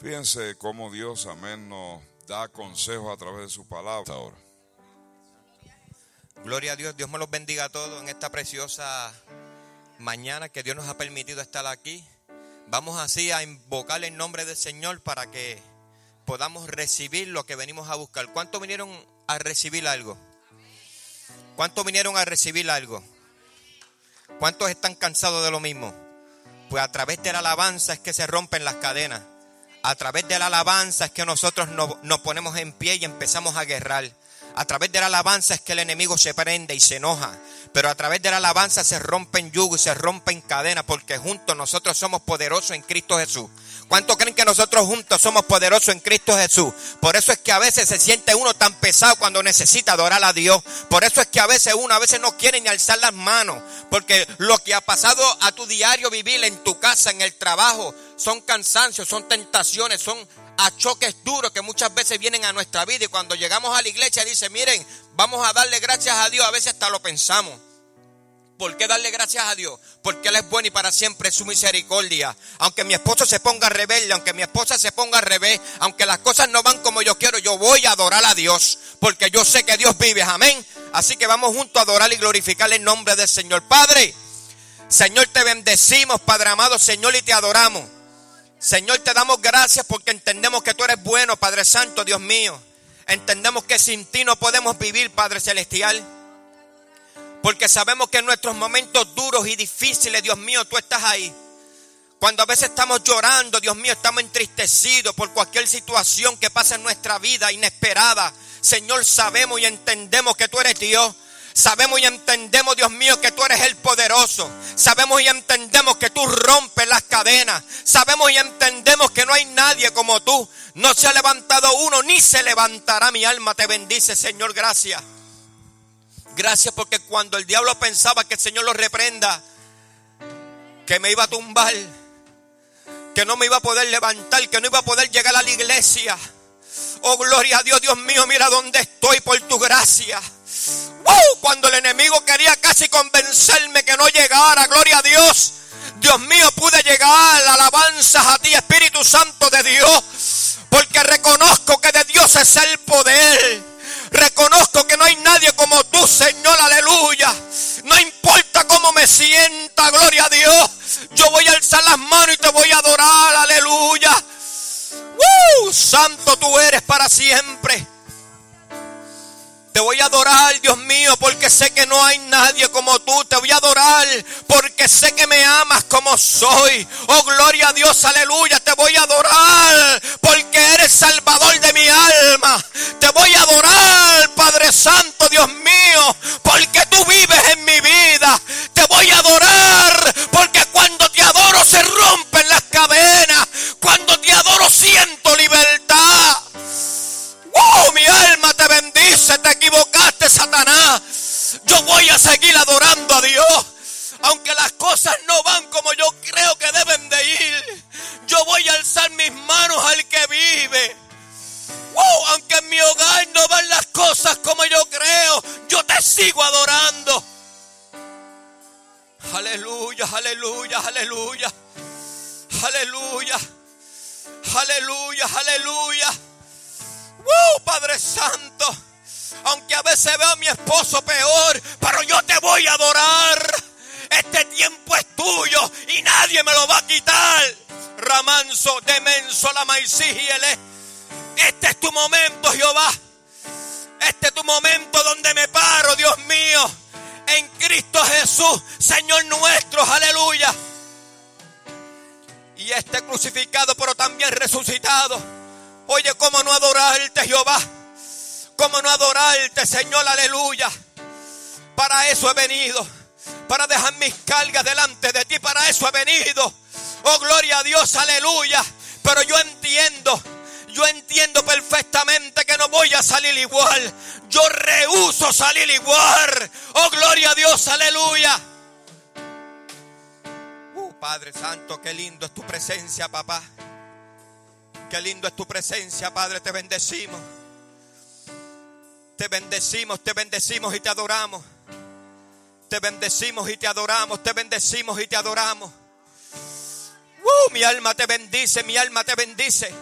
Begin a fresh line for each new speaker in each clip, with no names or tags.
Fíjense cómo Dios, amén, nos da consejos a través de su palabra ahora.
Gloria a Dios, Dios me los bendiga a todos en esta preciosa mañana que Dios nos ha permitido estar aquí. Vamos así a invocar el nombre del Señor para que podamos recibir lo que venimos a buscar. ¿Cuántos vinieron a recibir algo? ¿Cuántos vinieron a recibir algo? ¿Cuántos están cansados de lo mismo? Pues a través de la alabanza es que se rompen las cadenas. A través de la alabanza es que nosotros nos, ponemos en pie y empezamos a guerrar. A través de la alabanza es que el enemigo se prende y se enoja. Pero a través de la alabanza se rompen yugos y se rompen cadenas porque juntos nosotros somos poderosos en Cristo Jesús. ¿Cuántos creen que nosotros juntos somos poderosos en Cristo Jesús? Por eso es que a veces se siente uno tan pesado cuando necesita adorar a Dios. Por eso es que a veces uno a veces no quiere ni alzar las manos. Porque lo que ha pasado a tu diario vivir en tu casa, en el trabajo, son cansancios, son tentaciones, son a choques duros que muchas veces vienen a nuestra vida. Y cuando llegamos a la iglesia dice, miren, vamos a darle gracias a Dios. A veces hasta lo pensamos. ¿Por qué darle gracias a Dios? Porque Él es bueno y para siempre es su misericordia. Aunque mi esposo se ponga rebelde, aunque mi esposa se ponga al revés, aunque las cosas no van como yo quiero, yo voy a adorar a Dios. Porque yo sé que Dios vive. Amén. Así que vamos juntos a adorar y glorificar el nombre del Señor. Padre, Señor, te bendecimos, Padre amado, Señor, y te adoramos. Señor, te damos gracias porque entendemos que tú eres bueno, Padre Santo, Dios mío. Entendemos que sin ti no podemos vivir, Padre Celestial. Porque sabemos que en nuestros momentos duros y difíciles, Dios mío, tú estás ahí. Cuando a veces estamos llorando, Dios mío, estamos entristecidos por cualquier situación que pasa en nuestra vida inesperada. Señor, sabemos y entendemos que tú eres Dios. Sabemos y entendemos, Dios mío, que tú eres el poderoso. Sabemos y entendemos que tú rompes las cadenas. Sabemos y entendemos que no hay nadie como tú. No se ha levantado uno, ni se levantará. Mi alma te bendice, Señor, gracias. Gracias porque cuando el diablo pensaba que el Señor lo reprenda, que me iba a tumbar, que no me iba a poder levantar, que no iba a poder llegar a la iglesia. Oh, gloria a Dios, Dios mío, mira dónde estoy por tu gracia. Cuando el enemigo quería casi convencerme que no llegara, gloria a Dios. Dios mío, pude llegar, alabanzas a ti, Espíritu Santo de Dios, porque reconozco que de Dios es el poder. Reconozco que no hay nadie como tú, Señor, aleluya. No importa cómo me sienta, gloria a Dios. Yo voy a alzar las manos y te voy a adorar, aleluya. Santo tú eres para siempre. Te voy a adorar, Dios mío, porque sé que no hay nadie como tú. Te voy a adorar porque sé que me amas como soy. Oh, gloria a Dios, aleluya. Te voy a adorar porque eres salvador de mi alma. Te voy a adorar, Padre Santo, Dios mío, porque tú vives en mi vida. Te voy a adorar porque cuando te adoro se rompen las cadenas. Cuando te adoro siento libertad. ¡Oh, mi alma te bendice! Te equivocaste, Satanás. Yo voy a seguir adorando a Dios. Aunque las cosas no van como yo creo que deben de ir. Yo voy a alzar mis manos al que vive. ¡Oh! aunque en mi hogar no van las cosas como yo creo, yo te sigo adorando. Aleluya, aleluya, aleluya. Aleluya. Aleluya, aleluya. ¡Uh, Padre Santo! Aunque a veces veo a mi esposo peor, pero yo te voy a adorar. Este tiempo es tuyo y nadie me lo va a quitar. Ramanso, demenso, la maicígiele. Este es tu momento, Jehová. Este es tu momento donde me paro, Dios mío. En Cristo Jesús, Señor nuestro, aleluya. Y este crucificado, pero también resucitado Oye, ¿cómo no adorarte, Jehová? ¿Cómo no adorarte, Señor? Aleluya. Para eso he venido. Para dejar mis cargas delante de ti. Para eso he venido. Oh, gloria a Dios, aleluya. Pero yo entiendo. Yo entiendo perfectamente que no voy a salir igual. Yo rehuso salir igual. Oh, gloria a Dios, aleluya. Uh, Padre Santo, qué lindo es tu presencia, papá. Qué lindo es tu presencia, Padre. Te bendecimos. Te bendecimos, te bendecimos y te adoramos. Te bendecimos y te adoramos. Te bendecimos y te adoramos. Uh, mi alma te bendice, mi alma te bendice.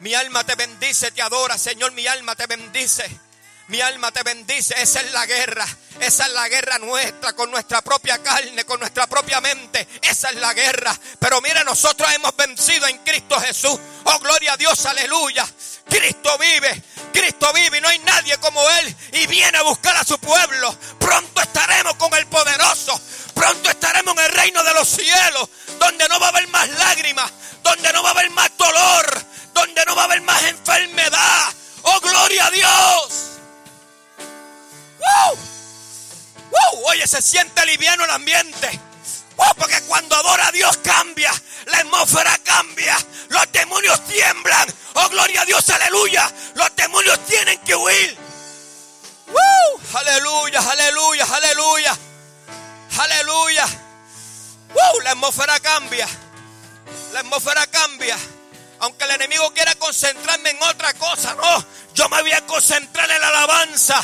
Mi alma te bendice, te adora, Señor, mi alma te bendice. Mi alma te bendice. Esa es la guerra. Esa es la guerra nuestra con nuestra propia carne, con nuestra propia mente. Esa es la guerra. Pero mira, nosotros hemos vencido en Cristo Jesús. Oh, gloria a Dios, aleluya. Cristo vive. Cristo vive y no hay nadie como Él. Y viene a buscar a su pueblo. Pronto estaremos con el poderoso. Pronto estaremos en el reino de los cielos. Donde no va a haber más lágrimas. Donde no va a haber más dolor. Donde no va a haber más enfermedad. Oh, gloria a Dios. ¡Wow! ¡Wow! Oye, se siente liviano el ambiente. ¡Wow! Porque cuando adora a Dios cambia, la atmósfera cambia, los demonios tiemblan. ¡Oh, gloria a Dios, aleluya! Los demonios tienen que huir. ¡Aleluya, aleluya, aleluya! ¡Aleluya! La atmósfera cambia. La atmósfera cambia. Aunque el enemigo quiera concentrarme en otra cosa, no. Yo me voy a concentrar en la alabanza.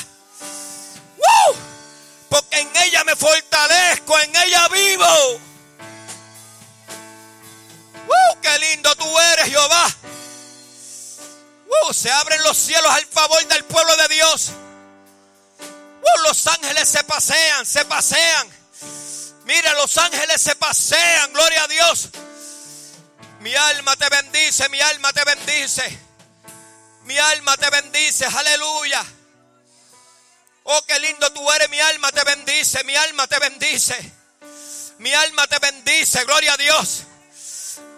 ¡Woo! Porque en ella me fortalezco, en ella vivo. ¡Woo! ¡Qué lindo tú eres, Jehová! ¡Woo! Se abren los cielos al favor del pueblo de Dios. ¡Woo! Los ángeles se pasean, se pasean. Mira, los ángeles se pasean, gloria a Dios. Mi alma te bendice, mi alma te bendice. Mi alma te bendice, aleluya. Oh, qué lindo tú eres, mi alma te bendice, mi alma te bendice. Mi alma te bendice, gloria a Dios.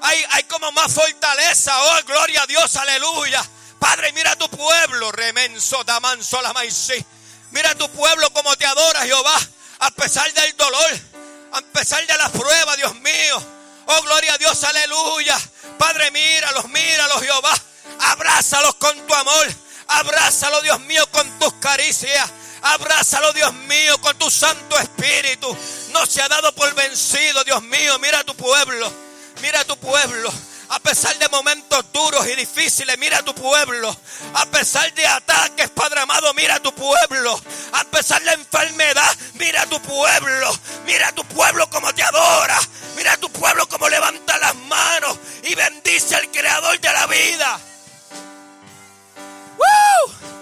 Hay, hay como más fortaleza, oh, gloria a Dios, aleluya. Padre, mira tu pueblo, remenso, damanso, la. Mira tu pueblo como te adora, Jehová, a pesar del dolor, a pesar de las pruebas, Dios mío. Oh, gloria a Dios, aleluya. Padre, míralos, míralos, Jehová. Abrázalos con tu amor. Abrázalo, Dios mío, con tus caricias. Abrázalo, Dios mío, con tu Santo Espíritu. No se ha dado por vencido, Dios mío. Mira tu pueblo. Mira tu pueblo. A pesar de momentos duros y difíciles, mira tu pueblo. A pesar de ataques, Padre amado, mira tu pueblo. A pesar de enfermedad, mira tu pueblo. Mira tu pueblo como te adora. Mira tu pueblo como levanta las manos y bendice al creador de la vida. ¡Woo!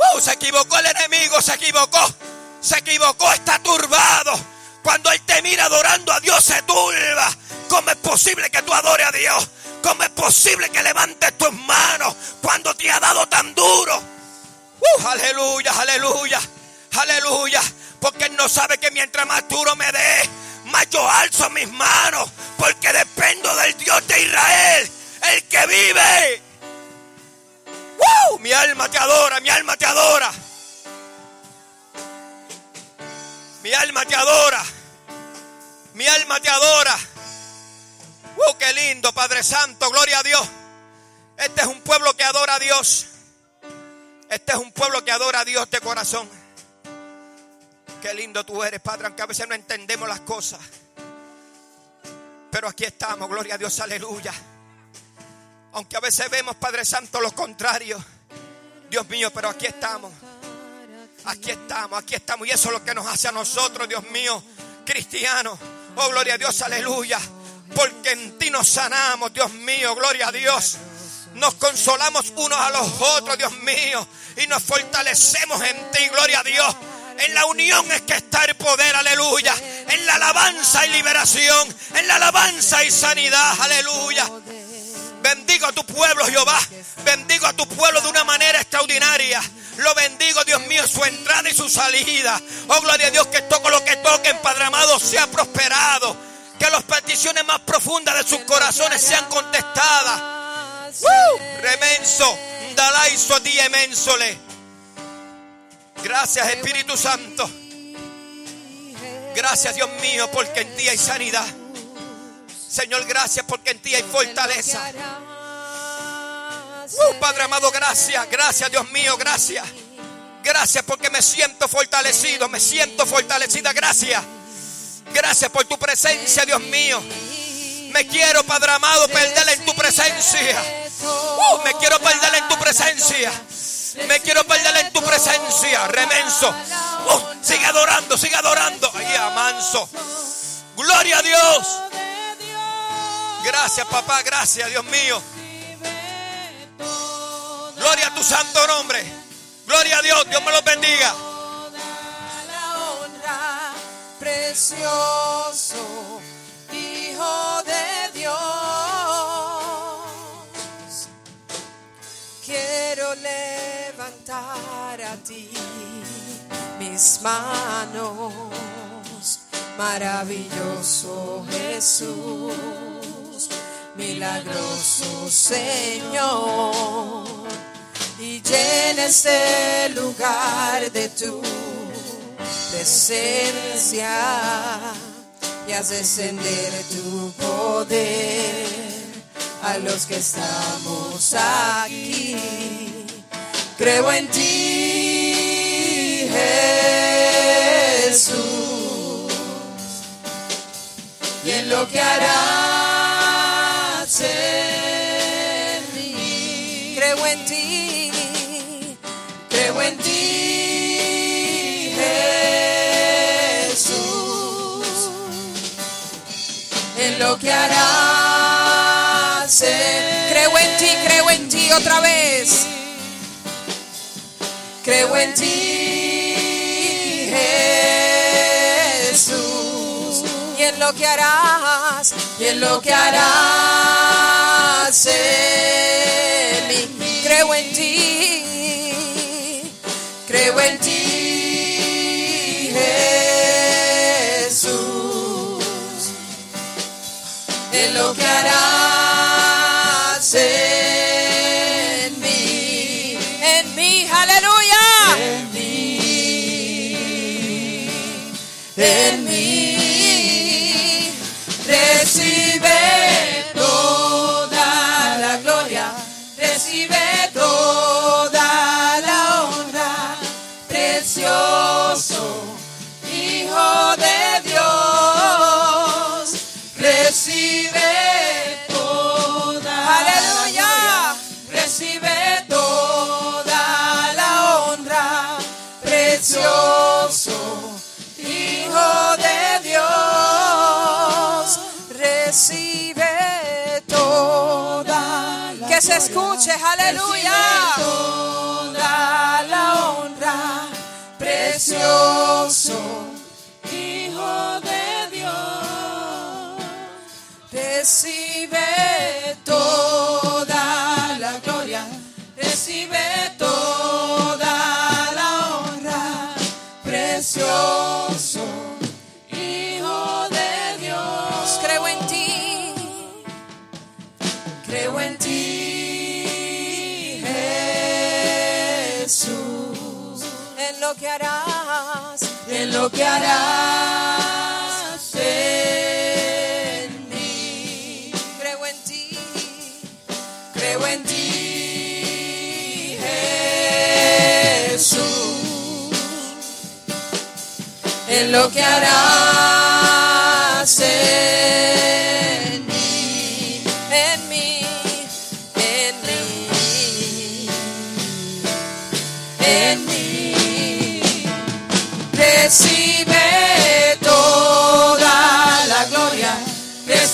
¡Woo! Se equivocó el enemigo, se equivocó. Se equivocó, está turbado. Cuando él te mira adorando a Dios, se turba. ¿Cómo es posible que tú adores a Dios? ¿Cómo es posible que levantes tus manos cuando te ha dado tan duro? ¡Uh! aleluya, aleluya, aleluya. Porque Él no sabe que mientras más duro me dé, más yo alzo mis manos. Porque dependo del Dios de Israel, el que vive. Mi alma te adora, mi alma te adora. Mi alma te adora. Mi alma te adora. ¡Uh, qué lindo, Padre Santo! Gloria a Dios. Este es un pueblo que adora a Dios. Este es un pueblo que adora a Dios de corazón. Qué lindo tú eres, Padre, aunque a veces no entendemos las cosas. Pero aquí estamos, gloria a Dios, aleluya. Aunque a veces vemos, Padre Santo, lo contrario. Dios mío, pero aquí estamos. Aquí estamos, aquí estamos. Y eso es lo que nos hace a nosotros, Dios mío, cristianos. Oh, gloria a Dios, aleluya. Porque en ti nos sanamos, Dios mío, gloria a Dios. Nos consolamos unos a los otros, Dios mío. Y nos fortalecemos en ti, gloria a Dios. En la unión es que está el poder, aleluya. En la alabanza y liberación. En la alabanza y sanidad, aleluya. Bendigo a tu pueblo, Jehová. Bendigo a tu pueblo de una manera extraordinaria. Lo bendigo, Dios mío, su entrada y su salida. Oh, gloria a Dios, que todo lo que toque, Padre amado, sea prosperado. Que las peticiones más profundas de sus corazones sean contestadas. ¡Uh! Remenso, dalaiso a ti, emensole. Gracias, Espíritu Santo. Gracias, Dios mío, porque en ti hay sanidad. Señor, gracias porque en ti hay fortaleza. Uh, Padre amado, gracias, gracias Dios mío, gracias. Gracias porque me siento fortalecido, me siento fortalecida, gracias. Gracias por tu presencia, Dios mío. Me quiero, Padre amado, perder en tu presencia. Uh, me quiero perder en tu presencia. Me quiero perder en tu presencia, remenso. Uh, sigue adorando, sigue adorando. Ahí, amanso. Gloria a Dios. Gracias, papá, gracias, Dios mío. Gloria a tu santo nombre. Gloria a Dios. Dios me los bendiga.
Precioso Hijo de Dios. Quiero levantar a ti mis manos, maravilloso Jesús, milagroso Señor y llena este lugar de tu presencia y haz descender tu poder a los que estamos aquí. Creo en ti, Jesús, y en lo que harás lo que harás. en- Creo en ti, creo en ti otra vez. Creo en ti, Jesús, y en lo que harás, y en lo que harás mí. Creo en ti, creo en ti, en lo que se escuche, aleluya, toda la honra, precioso Hijo de Dios, recibe toda la gloria, recibe lo que harás, en lo que harás en mí. Creo en ti, creo en ti, Jesús, en lo que harás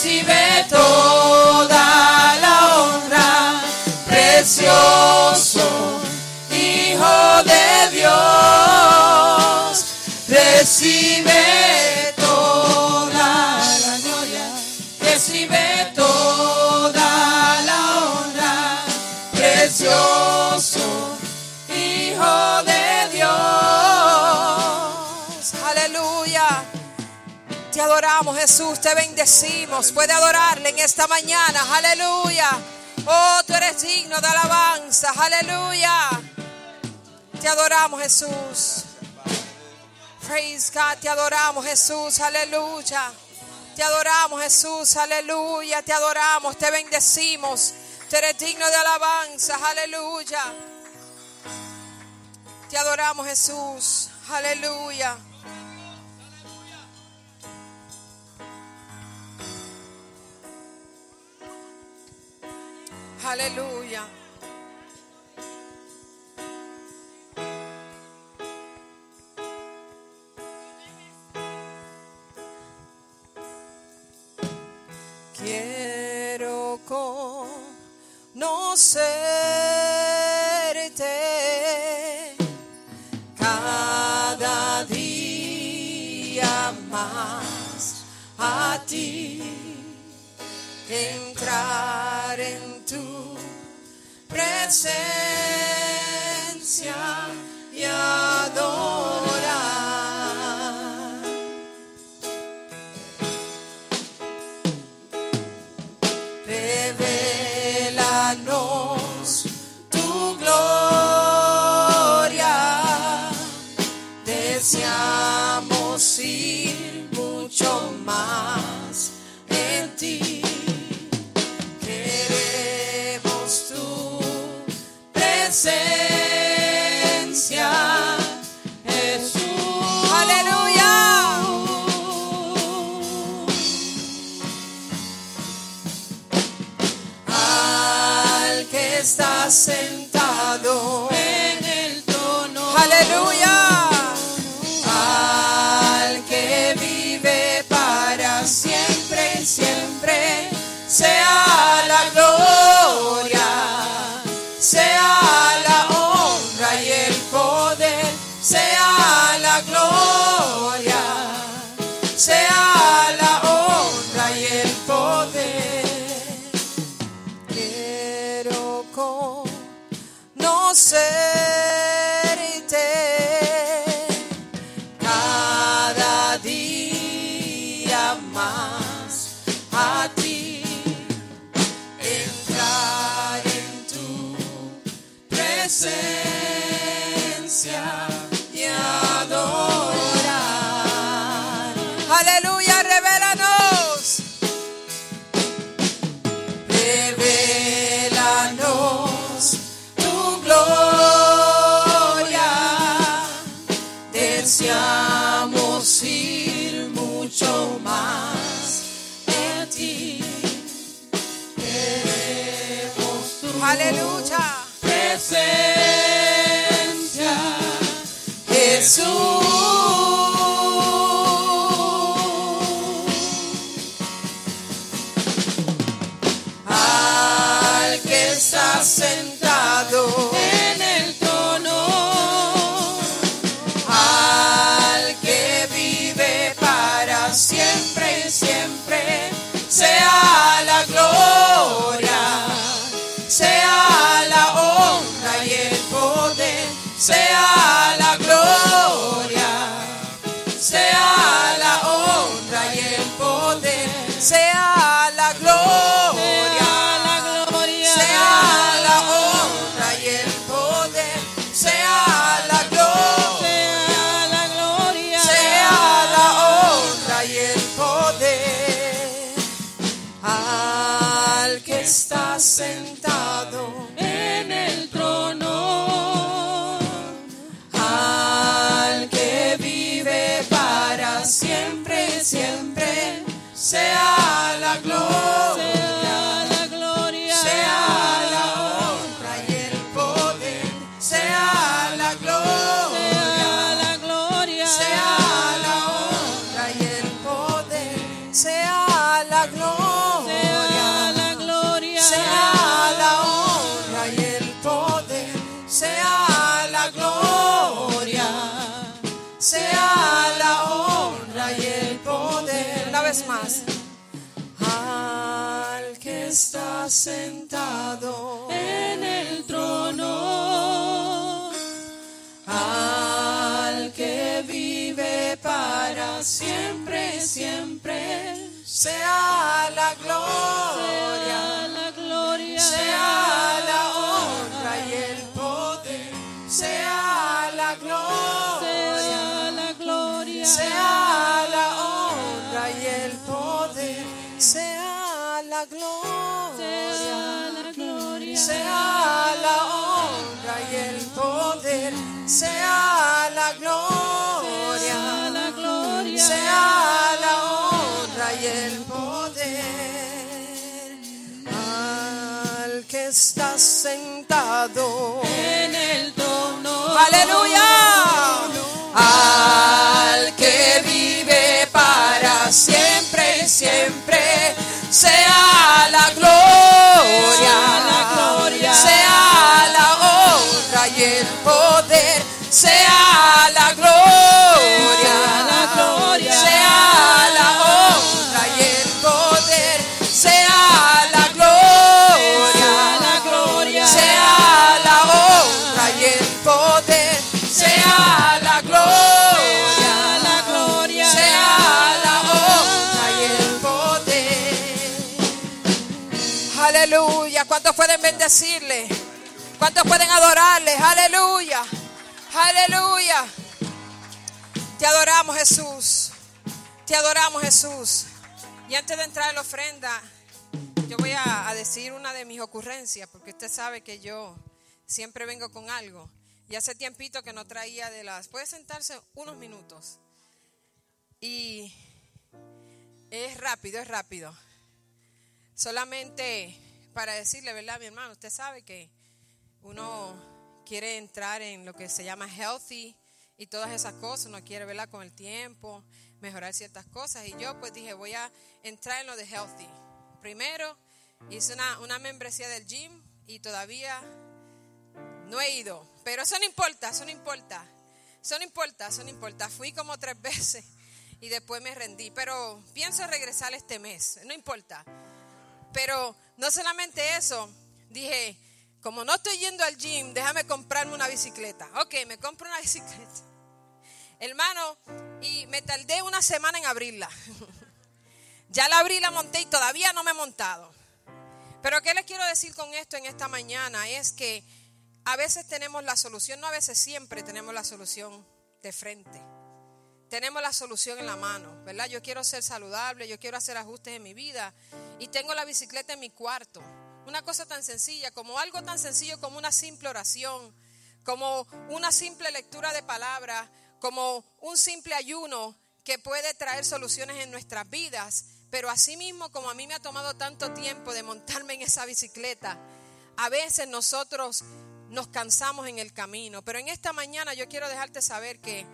recibe toda adoramos, Jesús, te bendecimos. Puede adorarle en esta mañana. Aleluya. Oh, tú eres digno de alabanza. Aleluya. Te adoramos, Jesús. Praise God. Te adoramos, Jesús. Aleluya. Te adoramos, Jesús. Aleluya. Te adoramos, te bendecimos. Tú eres digno de alabanza. Aleluya. Te adoramos, Jesús. Aleluya. Aleluya. Quiero conocerte cada día más a ti entrar presencia. sentado. conocerte cada día más a ti, entrar en tu presencia. ausencia, Jesús. sentado. más. Al que está sentado en el trono, al que vive para siempre, siempre, sea la gloria, sea la gloria, sea la honra y el poder, sea la gloria, sea la gloria, sea sea la honra y el poder, sea la gloria, sea la honra y el poder al que está sentado en el trono. Aleluya. Al que vive para siempre, siempre, sea la gloria. Pueden bendecirle? ¿Cuántos pueden adorarle? Aleluya. Aleluya. Te adoramos Jesús. Te adoramos Jesús. Y antes de entrar en la ofrenda, yo voy a, a decir una de mis ocurrencias, porque usted sabe que yo siempre vengo con algo. Y hace tiempito que no traía de las... Puede sentarse unos minutos. Y es rápido, es rápido. Solamente para decirle, ¿verdad, mi hermano? Usted sabe que uno quiere entrar en lo que se llama healthy y todas esas cosas, uno quiere, ¿verdad? Con el tiempo, mejorar ciertas cosas. Y yo pues dije, voy a entrar en lo de healthy. Primero hice una, una membresía del gym y todavía no he ido. Pero eso no importa, eso no importa. Eso no importa, eso no importa. Fui como tres veces y después me rendí. Pero pienso regresar este mes, no importa. Pero no solamente eso, dije, como no estoy yendo al gym, déjame comprarme una bicicleta. Ok, me compro una bicicleta. Hermano, y me tardé una semana en abrirla. ya la abrí, la monté y todavía no me he montado. Pero ¿qué les quiero decir con esto en esta mañana? Es que a veces tenemos la solución, no a veces siempre tenemos la solución de frente. Tenemos la solución en la mano, ¿verdad? Yo quiero ser saludable, yo quiero hacer ajustes en mi vida y tengo la bicicleta en mi cuarto. Una cosa tan sencilla, como algo tan sencillo como una simple oración, como una simple lectura de palabra, como un simple ayuno que puede traer soluciones en nuestras vidas. Pero asimismo, como a mí me ha tomado tanto tiempo de montarme en esa bicicleta, a veces nosotros nos cansamos en el camino. Pero en esta mañana yo quiero dejarte saber que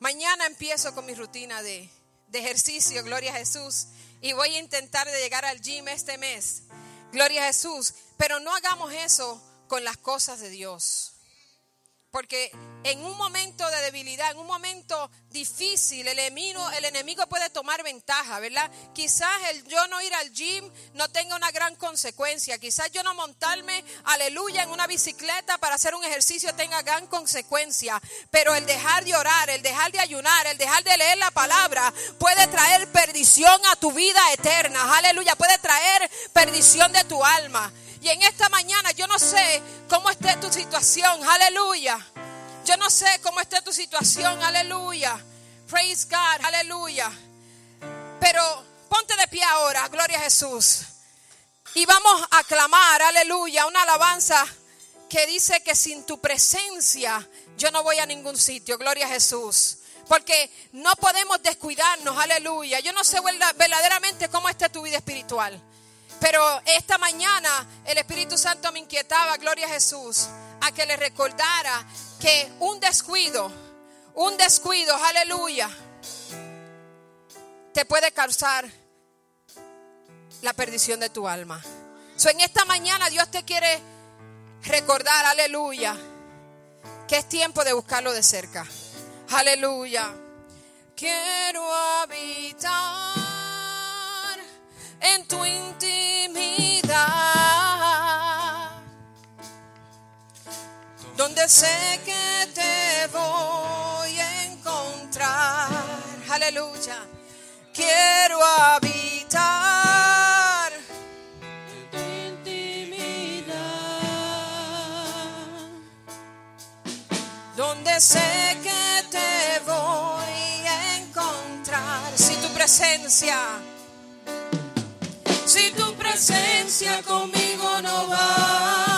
mañana empiezo con mi rutina de, de ejercicio, gloria a Jesús, y voy a intentar de llegar al gym este mes, gloria a Jesús. Pero no hagamos eso con las cosas de Dios. Porque en un momento de debilidad, en un momento difícil, el enemigo, el enemigo puede tomar ventaja, ¿verdad? Quizás el yo no ir al gym no tenga una gran consecuencia. Quizás yo no montarme, aleluya, en una bicicleta para hacer un ejercicio tenga gran consecuencia. Pero el dejar de orar, el dejar de ayunar, el dejar de leer la palabra puede traer perdición a tu vida eterna. Aleluya, puede traer perdición de tu alma. Y en esta mañana yo no sé cómo esté tu situación, aleluya. Yo no sé cómo esté tu situación, aleluya. Praise God, aleluya. Pero ponte de pie ahora, gloria a Jesús. Y vamos a clamar, aleluya, una alabanza que dice que sin tu presencia yo no voy a ningún sitio, gloria a Jesús. Porque no podemos descuidarnos, aleluya. Yo no sé verdaderamente cómo esté tu vida espiritual. Pero esta mañana el Espíritu Santo me inquietaba, gloria a Jesús, a que le recordara que un descuido, un descuido, aleluya, te puede causar la perdición de tu alma. So, en esta mañana Dios te quiere recordar, aleluya, que es tiempo de buscarlo de cerca. Aleluya. Quiero habitar en tu intimidad, donde sé que te voy a encontrar. Aleluya. Quiero habitar en tu intimidad, donde sé que te voy a encontrar. Si tu presencia si tu presencia conmigo no va,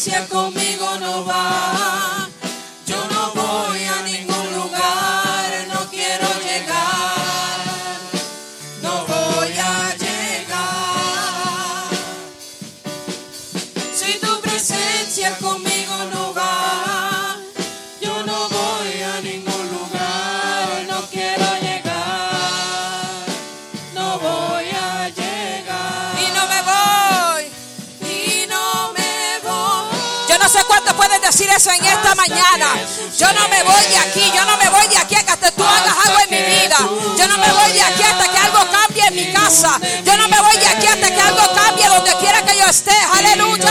presencia conmigo no va, eso en esta mañana. Yo no me voy de aquí, yo no me voy de aquí hasta que tú hagas algo en mi vida. Yo no me voy de aquí hasta que algo cambie en mi casa. Yo no me voy de aquí hasta que algo cambie donde quiera que yo esté. Aleluya.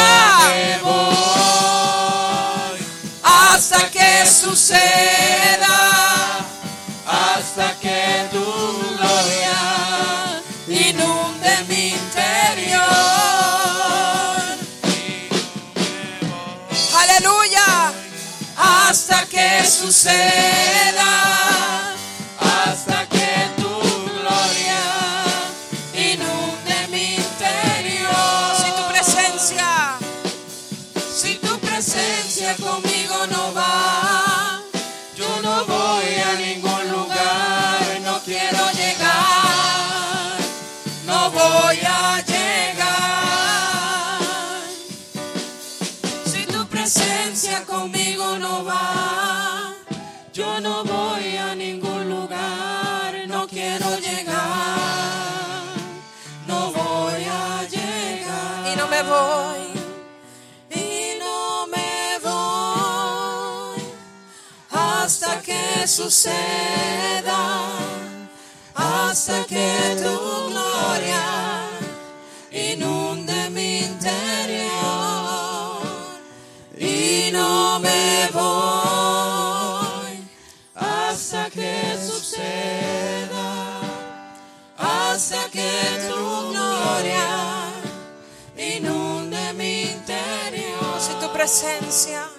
Hasta que suceda.
Que suceda, hasta que tu gloria inunde mi interior.
Y no me voy
hasta que suceda, hasta que tu gloria inunde mi interior.
Si tu presencia,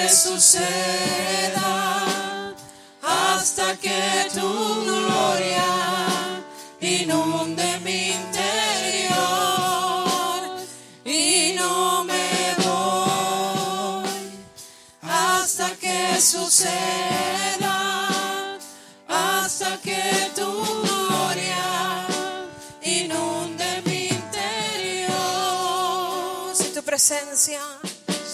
que suceda, hasta que tu gloria inunde mi interior. Y no me voy hasta que suceda, hasta que tu gloria inunde mi interior.
Si tu presencia,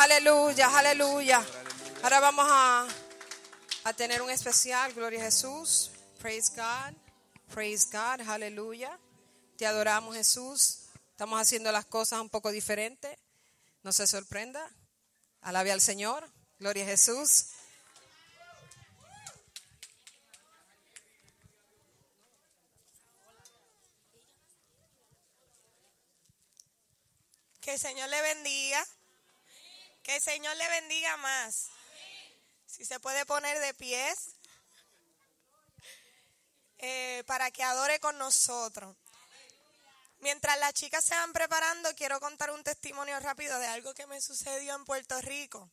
aleluya, aleluya. Ahora vamos a, a tener un especial, gloria a Jesús. Praise God, praise God, aleluya. Te adoramos Jesús. Estamos haciendo las cosas un poco diferentes. No se sorprenda. Alabe al Señor. Gloria a Jesús.
Que el Señor le bendiga. Que el Señor le bendiga más. Si se puede poner de pies. eh, para que adore con nosotros. Mientras las chicas se van preparando, quiero contar un testimonio rápido de algo que me sucedió en Puerto Rico.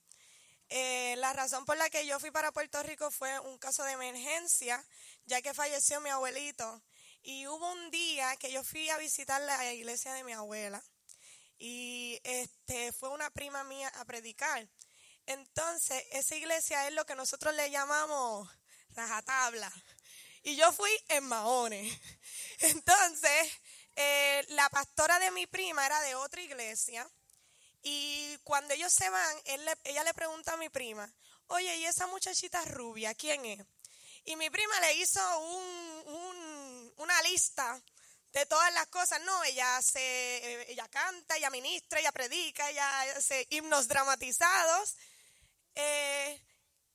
Eh, la razón por la que yo fui para Puerto Rico fue un caso de emergencia, ya que falleció mi abuelito. Y hubo un día que yo fui a visitar la iglesia de mi abuela y este fue una prima mía a predicar. Entonces, esa iglesia es lo que nosotros le llamamos rajatabla. Y yo fui en Mahones. Entonces, eh, la pastora de mi prima era de otra iglesia. Y cuando ellos se van, ella le pregunta a mi prima, oye, ¿y esa muchachita rubia quién es? Y mi prima le hizo un- una lista de todas las cosas. No, ella se, ella canta, ella ministra, ella predica, ella hace himnos dramatizados. Eh,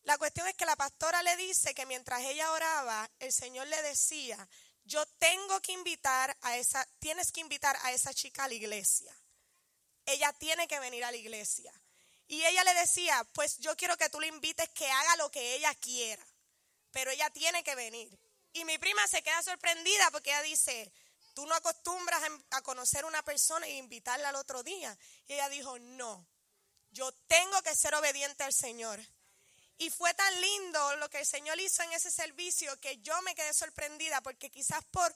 la cuestión es que la pastora le dice que mientras ella oraba, el Señor le decía, yo tengo que invitar a esa, tienes que invitar a esa chica a la iglesia. Ella tiene que venir a la iglesia. Y ella le decía, pues yo quiero que tú le invites que haga lo que ella quiera, pero ella tiene que venir. Y mi prima se queda sorprendida porque ella dice, tú no acostumbras a, conocer a una persona e invitarla al otro día. Y ella dijo, no, yo tengo que ser obediente al Señor. Y fue tan lindo lo que el Señor hizo en ese servicio que yo me quedé sorprendida porque quizás por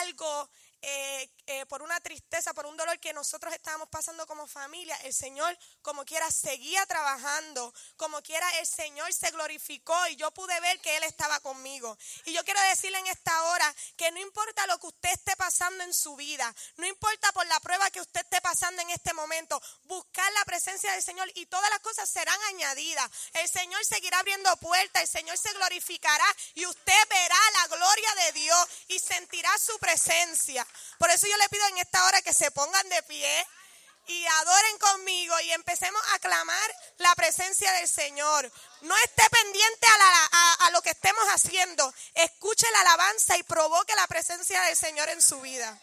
algo, eh, eh, por una tristeza, por un dolor que nosotros estábamos pasando como familia, el Señor como quiera seguía trabajando, como quiera el Señor se glorificó y yo pude ver que Él estaba conmigo. Y yo quiero decirle en esta hora que no importa lo que usted esté pasando en su vida, no importa por la prueba que usted esté pasando en este momento, buscar la presencia del Señor y todas las cosas serán añadidas. El Señor seguirá abriendo puertas, el Señor se glorificará y usted verá la gloria de Dios y sentirá su presencia. Por eso yo le pido en esta hora que se pongan de pie y adoren conmigo y empecemos a clamar la presencia del Señor. No esté pendiente a, lo que estemos haciendo. Escuche la alabanza y provoque la presencia del Señor en su vida.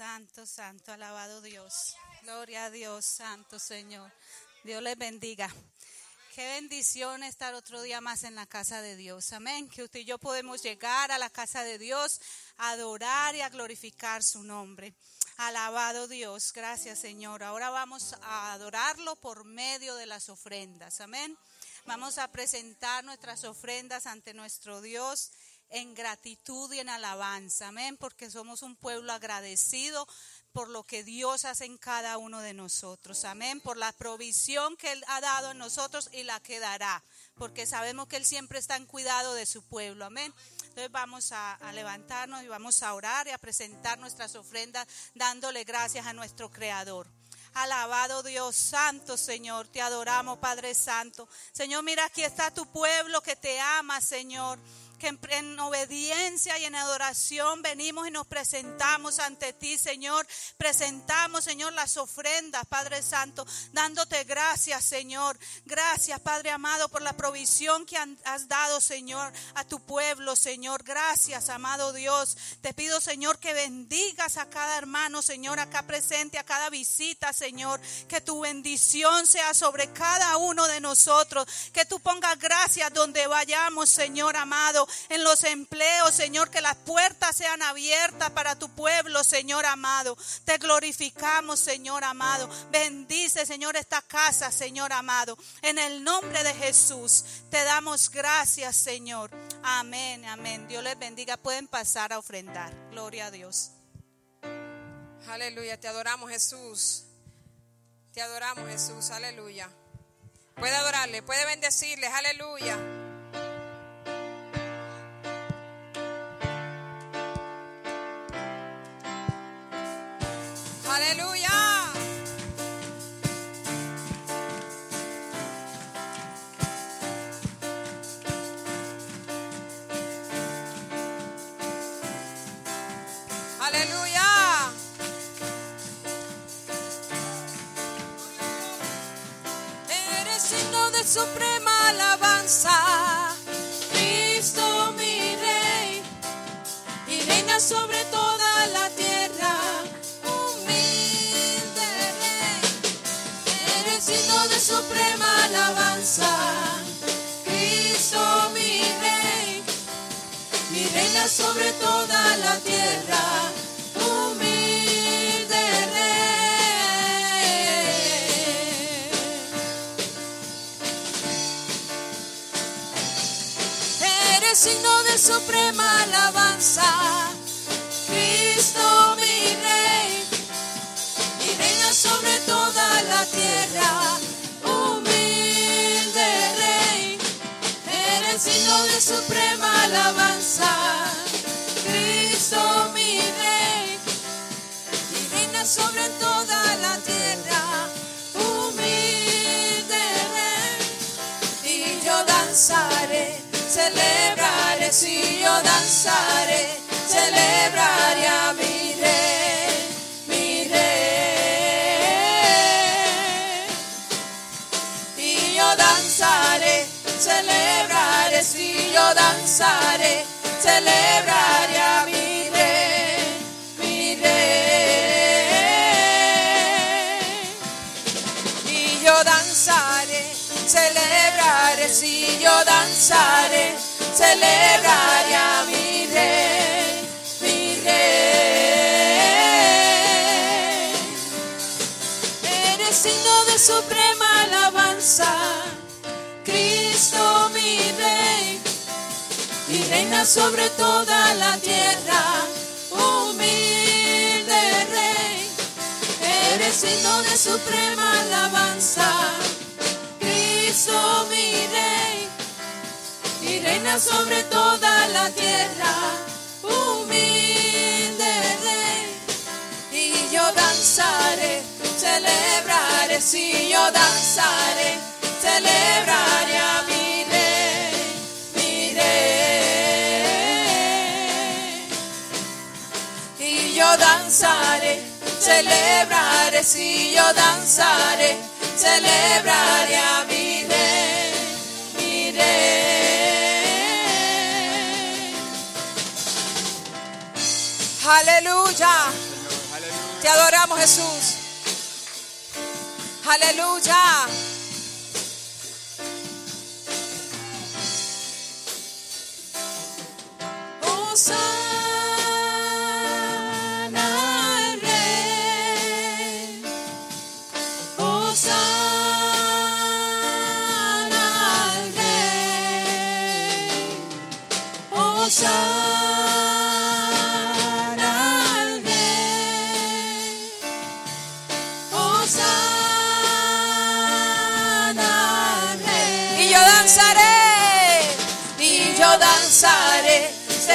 Santo, santo, alabado Dios. Gloria a Dios, santo Señor. Dios les bendiga. Qué bendición estar otro día más en la casa de Dios. Amén. Que usted y yo podemos llegar a la casa de Dios, a adorar y a glorificar su nombre. Alabado Dios. Gracias Señor. Ahora vamos a adorarlo por medio de las ofrendas. Amén. Vamos a presentar nuestras ofrendas ante nuestro Dios en gratitud y en alabanza. Amén. Porque somos un pueblo agradecido por lo que Dios hace en cada uno de nosotros. Amén. Por la provisión que Él ha dado en nosotros y la que dará. Porque sabemos que Él siempre está en cuidado de su pueblo. Amén. Entonces vamos a, a, levantarnos y vamos a orar y a presentar nuestras ofrendas dándole gracias a nuestro Creador. Alabado Dios Santo, Señor. Te adoramos, Padre Santo. Señor, mira, aquí está tu pueblo que te ama, Señor que en, obediencia y en adoración venimos y nos presentamos ante ti, Señor. Presentamos, Señor, las ofrendas, Padre Santo, dándote gracias, Señor. Gracias, Padre amado, por la provisión que has dado, Señor, a tu pueblo, Señor. Gracias, amado Dios. Te pido, Señor, que bendigas a cada hermano, Señor, acá presente, a cada visita, Señor. Que tu bendición sea sobre cada uno de nosotros. Que tú pongas gracias donde vayamos, Señor amado en los empleos, Señor, que las puertas sean abiertas para tu pueblo, Señor amado. Te glorificamos, Señor amado. Bendice, Señor, esta casa, Señor amado. En el nombre de Jesús, te damos gracias, Señor. Amén, amén. Dios les bendiga. Pueden pasar a ofrendar. Gloria a Dios.
Aleluya, te adoramos Jesús. Te adoramos Jesús, aleluya. Puede adorarle, puede bendecirles, aleluya. Aleluya. Aleluya. Eres signo de suprema alabanza.
Cristo mi rey y reina sobre toda la tierra. Humilde rey, eres signo de suprema alabanza. Cristo mi rey y reina sobre toda la tierra.
Suprema alabanza.
Cristo mi rey y reina sobre toda la tierra. Humilde rey, eres signo de suprema alabanza. Cristo mi rey y reina sobre toda la tierra. Humilde rey y yo danzaré, celebraré, si yo danzaré, celebraré a mi rey, mi rey. Y yo danzaré, celebraré, si yo danzaré, celebraré a mi rey, mi rey
Y yo danzaré,
celebraré, si yo danzaré, celebraré a mi rey, mi rey. Eres signo de suprema alabanza, Cristo mi rey, y reina sobre toda la tierra, humilde rey. Eres signo de suprema alabanza, Cristo mi rey, y reina sobre toda la tierra, humilde rey. Y yo danzaré, celebraré, si yo danzaré, celebraré a mi rey, mi rey. Y yo danzaré, celebraré, si yo danzaré, celebraré a mi
aleluya. Te adoramos, Jesús. Aleluya.
Hosanna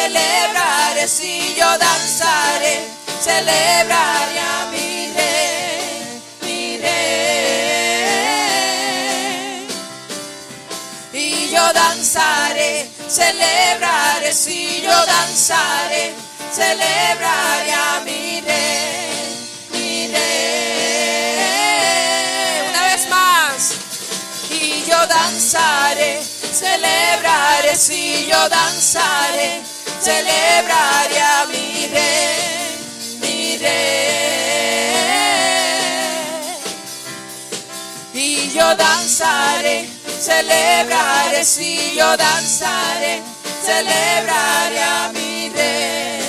celebraré, si yo danzaré, celebraré a mi rey. Y yo danzaré, celebraré, si yo danzaré, celebraré a mi
más.
Y yo danzaré, celebraré, si yo danzaré, celebraré a mi rey, mi rey. Y yo danzaré, celebraré, si yo danzaré, celebraré a mi rey,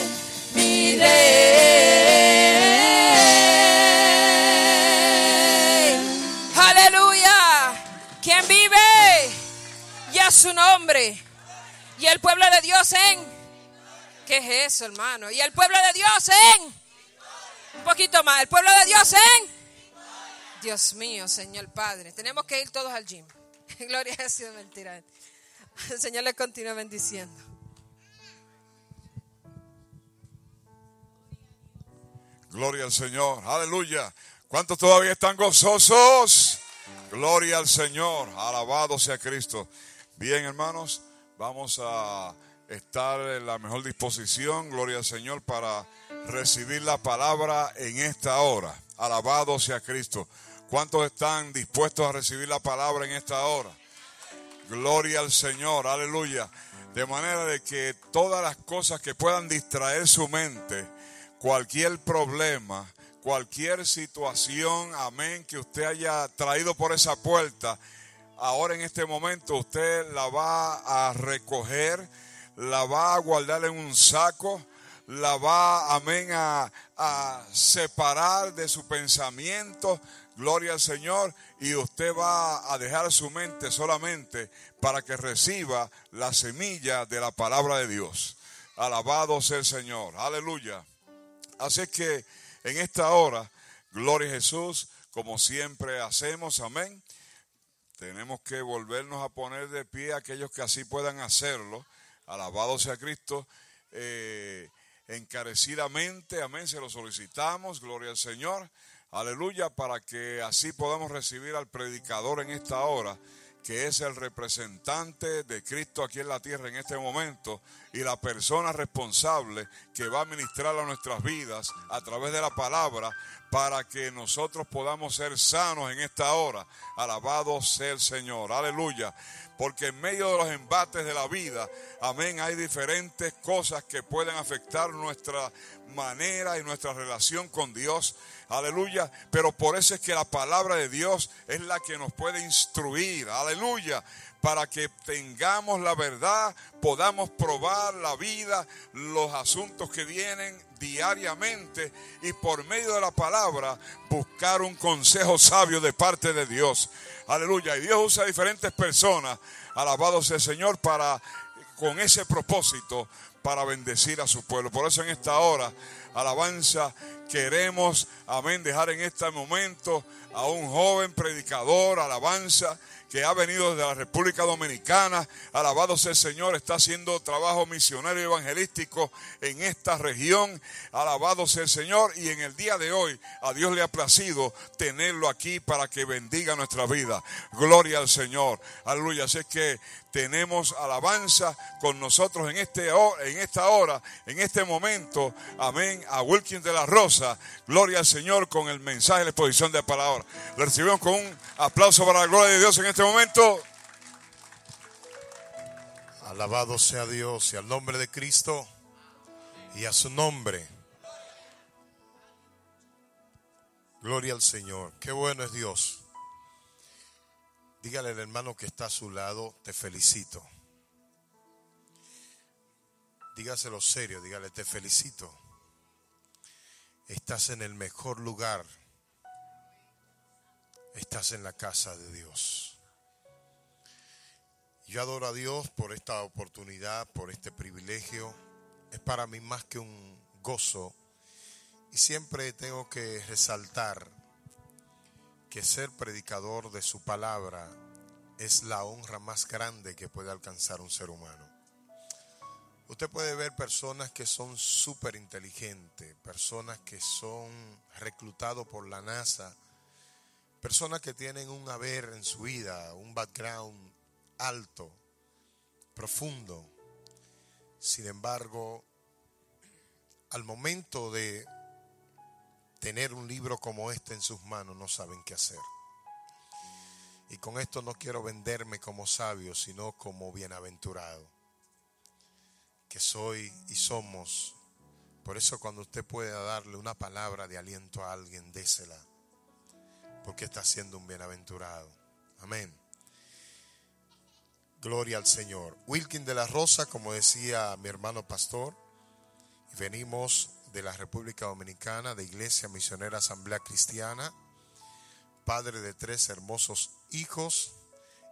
mi rey.
Aleluya. ¿Quién vive? Y a su nombre. Y el pueblo de Dios en. ¿Qué es eso, hermano? Y el pueblo de Dios en. Un poquito más. El pueblo de Dios en. Dios mío, Señor Padre. Tenemos que ir todos al gym. Gloria a Jesús, mentira. El Señor les continúa bendiciendo.
Gloria al Señor. Aleluya. ¿Cuántos todavía están gozosos? Gloria al Señor. Alabado sea Cristo. Bien, hermanos, vamos a estar en la mejor disposición, gloria al Señor, para recibir la palabra en esta hora. Alabado sea Cristo. ¿Cuántos están dispuestos a recibir la palabra en esta hora? Gloria al Señor, aleluya. De manera de que todas las cosas que puedan distraer su mente, cualquier problema, cualquier situación, amén, que usted haya traído por esa puerta, ahora en este momento usted la va a recoger, la va a guardar en un saco, la va, amén, a, a separar de su pensamiento, gloria al Señor, y usted va a dejar su mente solamente para que reciba la semilla de la palabra de Dios. Alabado sea el Señor, aleluya. Así es que en esta hora, gloria a Jesús, como siempre hacemos, amén. Tenemos que volvernos a poner de pie aquellos que así puedan hacerlo. Alabado sea Cristo. Eh, encarecidamente, amén, se lo solicitamos, gloria al Señor, aleluya, para que así podamos recibir al predicador en esta hora, que es el representante de Cristo aquí en la tierra en este momento y la persona responsable que va a ministrar a nuestras vidas a través de la palabra para que nosotros podamos ser sanos en esta hora. Alabado sea el Señor, aleluya. Porque en medio de los embates de la vida, amén, hay diferentes cosas que pueden afectar nuestra manera y nuestra relación con Dios. Aleluya. Pero por eso es que la palabra de Dios es la que nos puede instruir. Aleluya. Para que tengamos la verdad, podamos probar la vida, los asuntos que vienen diariamente y por medio de la palabra buscar un consejo sabio de parte de Dios. Aleluya. Y Dios usa diferentes personas, alabado sea el Señor, para con ese propósito para bendecir a su pueblo. Por eso en esta hora, alabanza, queremos, amén, dejar en este momento a un joven predicador, alabanza, que ha venido desde la República Dominicana. Alabado sea el Señor, está haciendo trabajo misionario y evangelístico en esta región. Alabado sea el Señor. Y en el día de hoy a Dios le ha placido tenerlo aquí para que bendiga nuestra vida. Gloria al Señor. Aleluya. Así es que tenemos alabanza con nosotros en, este, en esta hora, en este momento. Amén. A Wilkins de la Rosa. Gloria al Señor con el mensaje de la exposición de la palabra. Lo recibimos con un aplauso para la gloria de Dios en este momento.
Alabado sea Dios y al nombre de Cristo y a su nombre. Gloria al Señor. Qué bueno es Dios. Dígale al hermano que está a su lado, te felicito. Dígaselo serio, dígale, te felicito. Estás en el mejor lugar. Estás en la casa de Dios. Yo adoro a Dios por esta oportunidad, por este privilegio. Es para mí más que un gozo. Y siempre tengo que resaltar que ser predicador de su palabra es la honra más grande que puede alcanzar un ser humano. Usted puede ver personas que son súper inteligentes, personas que son reclutados por la NASA, personas que tienen un haber en su vida, un background alto, profundo. Sin embargo, al momento de tener un libro como este en sus manos, no saben qué hacer. Y con esto no quiero venderme como sabio, sino como bienaventurado que soy y somos. Por eso cuando usted pueda darle una palabra de aliento a alguien, désela. Porque está siendo un bienaventurado. Amén. Gloria al Señor. Wilkin de la Rosa, como decía mi hermano pastor, venimos de la República Dominicana, de Iglesia Misionera Asamblea Cristiana, padre de tres hermosos hijos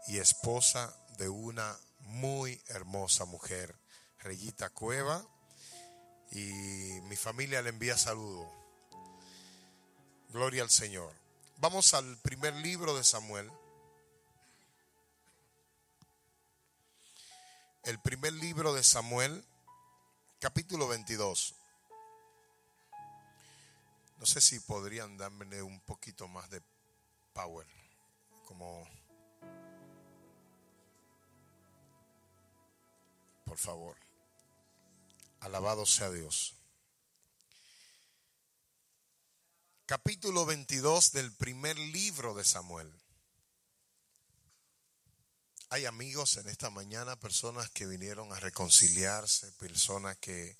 y esposa de una muy hermosa mujer Reyita Cueva, y mi familia le envía saludo. Gloria al Señor. Vamos al primer libro de Samuel. El primer libro de Samuel, capítulo 22. No sé si podrían darme un poquito más de power, como por favor. Alabado sea Dios. Capítulo 22 del primer libro de Samuel. Hay amigos en esta mañana, personas que vinieron a reconciliarse, personas que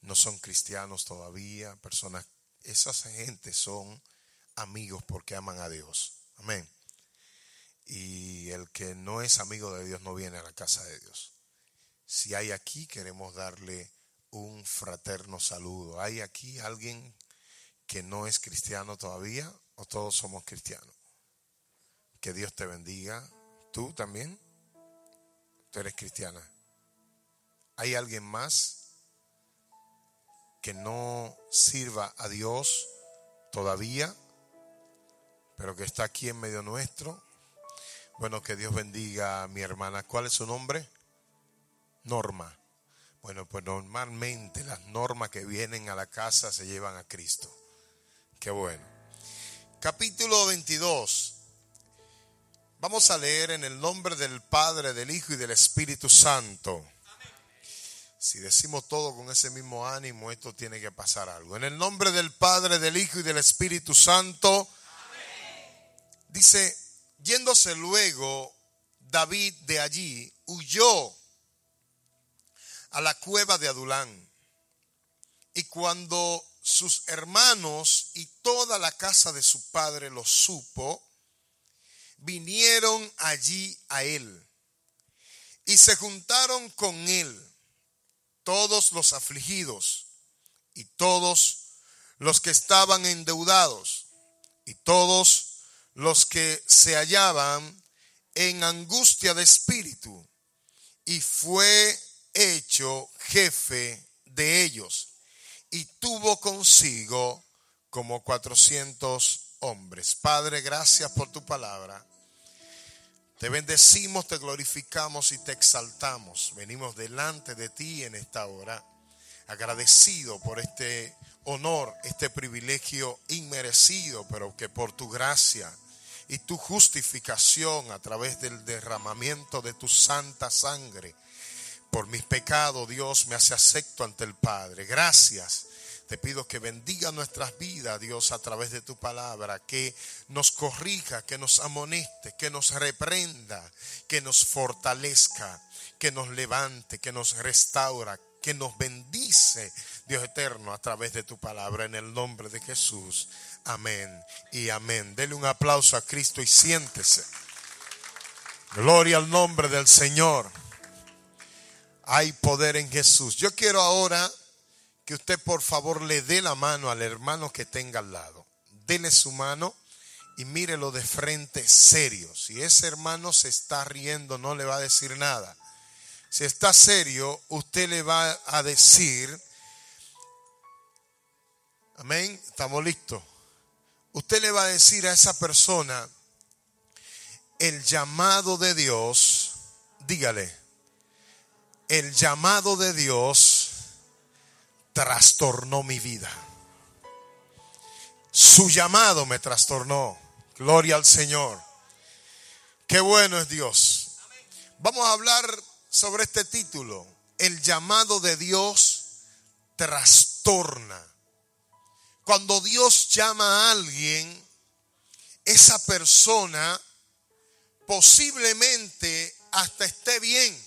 no son cristianos todavía, personas, esas gentes son amigos porque aman a Dios. Amén. Y el que no es amigo de Dios no viene a la casa de Dios. Si hay aquí, queremos darle un fraterno saludo. ¿Hay aquí alguien que no es cristiano todavía o todos somos cristianos? Que Dios te bendiga. ¿Tú también? Tú eres cristiana. ¿Hay alguien más que no sirva a Dios todavía, pero que está aquí en medio nuestro? Bueno, que Dios bendiga a mi hermana. ¿Cuál es su nombre? Norma. Bueno, pues normalmente las normas que vienen a la casa se llevan a Cristo. Qué bueno. Capítulo 22. Vamos a leer en el nombre del Padre, del Hijo y del Espíritu Santo. Si decimos todo con ese mismo ánimo, esto tiene que pasar algo. En el nombre del Padre, del Hijo y del Espíritu Santo. Dice, yéndose luego David de allí, huyó a la cueva de Adulán. Y cuando sus hermanos y toda la casa de su padre lo supo, vinieron allí a él y se juntaron con él todos los afligidos y todos los que estaban endeudados y todos los que se hallaban en angustia de espíritu. Y fue hecho jefe de ellos y tuvo consigo como cuatrocientos hombres. Padre, gracias por tu palabra. Te bendecimos, te glorificamos y te exaltamos. Venimos delante de ti en esta hora, agradecido por este honor, este privilegio inmerecido, pero que por tu gracia y tu justificación a través del derramamiento de tu santa sangre, por mis pecados, Dios, me hace acepto ante el Padre. Gracias. Te pido que bendiga nuestras vidas, Dios, a través de tu palabra, que nos corrija, que nos amoneste, que nos reprenda, que nos fortalezca, que nos levante, que nos restaura, que nos bendice Dios eterno, a través de tu palabra, en el nombre de Jesús. Amén y amén. Dele un aplauso a Cristo y siéntese. Gloria al nombre del Señor. Hay poder en Jesús. Yo quiero ahora que usted por favor le dé la mano al hermano que tenga al lado. Dele su mano y mírelo de frente serio. Si ese hermano se está riendo, no le va a decir nada. Si está serio, usted le va a decir, amén, estamos listos. Usted le va a decir a esa persona, el llamado de Dios, dígale, el llamado de Dios trastornó mi vida. Su llamado me trastornó. Gloria al Señor. Qué bueno es Dios. Vamos a hablar sobre este título. El llamado de Dios trastorna. Cuando Dios llama a alguien, esa persona posiblemente hasta esté bien.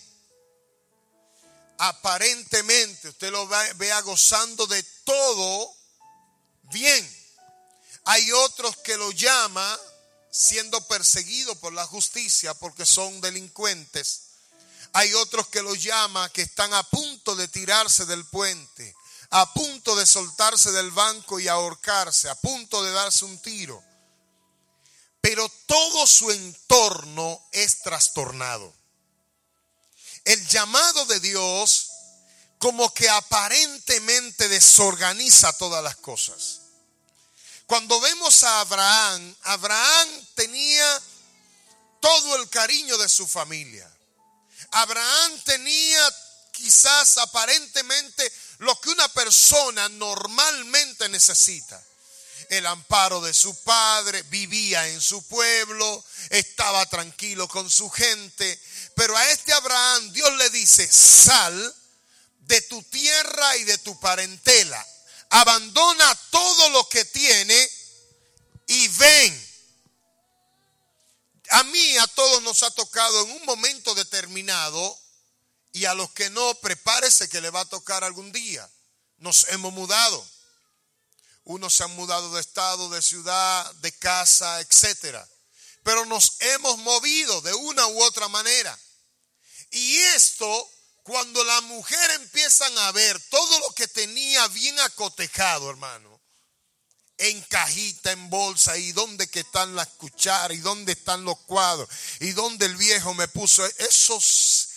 Aparentemente usted lo vea gozando de todo bien. Hay otros que lo llama siendo perseguido por la justicia porque son delincuentes. Hay otros que lo llama que están a punto de tirarse del puente, a punto de soltarse del banco y ahorcarse, a punto de darse un tiro. Pero todo su entorno es trastornado. El llamado de Dios como que aparentemente desorganiza todas las cosas. Cuando vemos a Abraham, Abraham tenía todo el cariño de su familia. Abraham tenía quizás aparentemente lo que una persona normalmente necesita. El amparo de su padre, vivía en su pueblo, estaba tranquilo con su gente. Pero a este Abraham Dios le dice, sal de tu tierra y de tu parentela abandona todo lo que tiene y ven. A mí, a todos nos ha tocado en un momento determinado y a los que no, prepárese que le va a tocar algún día. Nos hemos mudado. Unos se han mudado de estado, de ciudad, de casa, etcétera. Pero nos hemos movido de una u otra manera. Y esto cuando la mujer empiezan a ver todo lo que tenía bien acotejado, hermano, en cajita, en bolsa, y dónde que están las cucharas, y dónde están los cuadros, y dónde el viejo me puso, esos,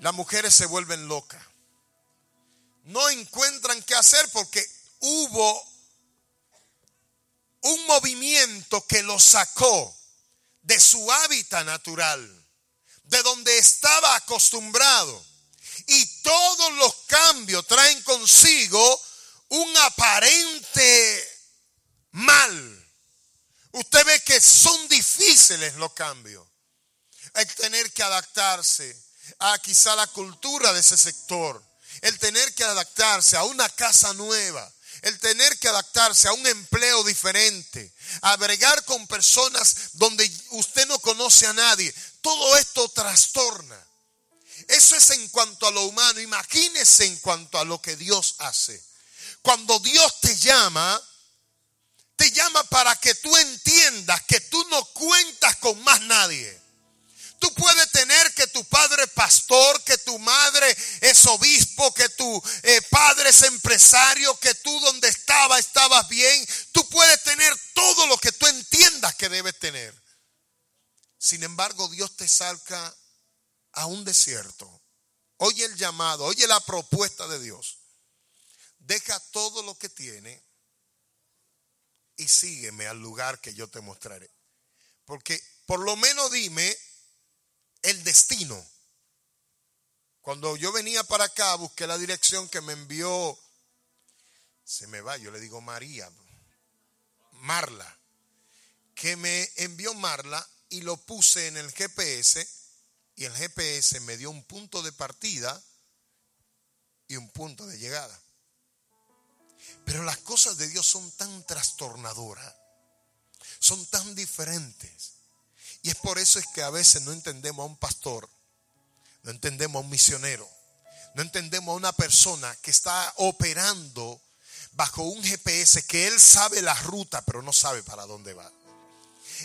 las mujeres se vuelven locas. No encuentran qué hacer porque hubo un movimiento que lo sacó de su hábitat natural, de donde estaba acostumbrado y todos los cambios traen consigo un aparente mal. Usted ve que son difíciles los cambios. El tener que adaptarse a quizá la cultura de ese sector. El tener que adaptarse a una casa nueva. El tener que adaptarse a un empleo diferente. A bregar con personas donde usted no conoce a nadie. Todo esto trastorna. Eso es en cuanto a lo humano. Imagínese en cuanto a lo que Dios hace. Cuando Dios te llama, te llama para que tú entiendas que tú no cuentas con más nadie. Tú puedes tener que tu padre es pastor, que tu madre es obispo, que tu eh, padre es empresario, que tú donde estaba estabas bien. Tú puedes tener todo lo que tú entiendas que debes tener. Sin embargo, Dios te salga a un desierto, oye el llamado, oye la propuesta de Dios, deja todo lo que tiene y sígueme al lugar que yo te mostraré. Porque por lo menos dime el destino. Cuando yo venía para acá, busqué la dirección que me envió, se me va, yo le digo María, Marla, que me envió Marla y lo puse en el GPS y el GPS me dio un punto de partida y un punto de llegada. Pero las cosas de Dios son tan trastornadoras, son tan diferentes. Y es por eso es que a veces no entendemos a un pastor, no entendemos a un misionero, No entendemos a una persona que está operando bajo un GPS que él sabe la ruta, pero no sabe para dónde va.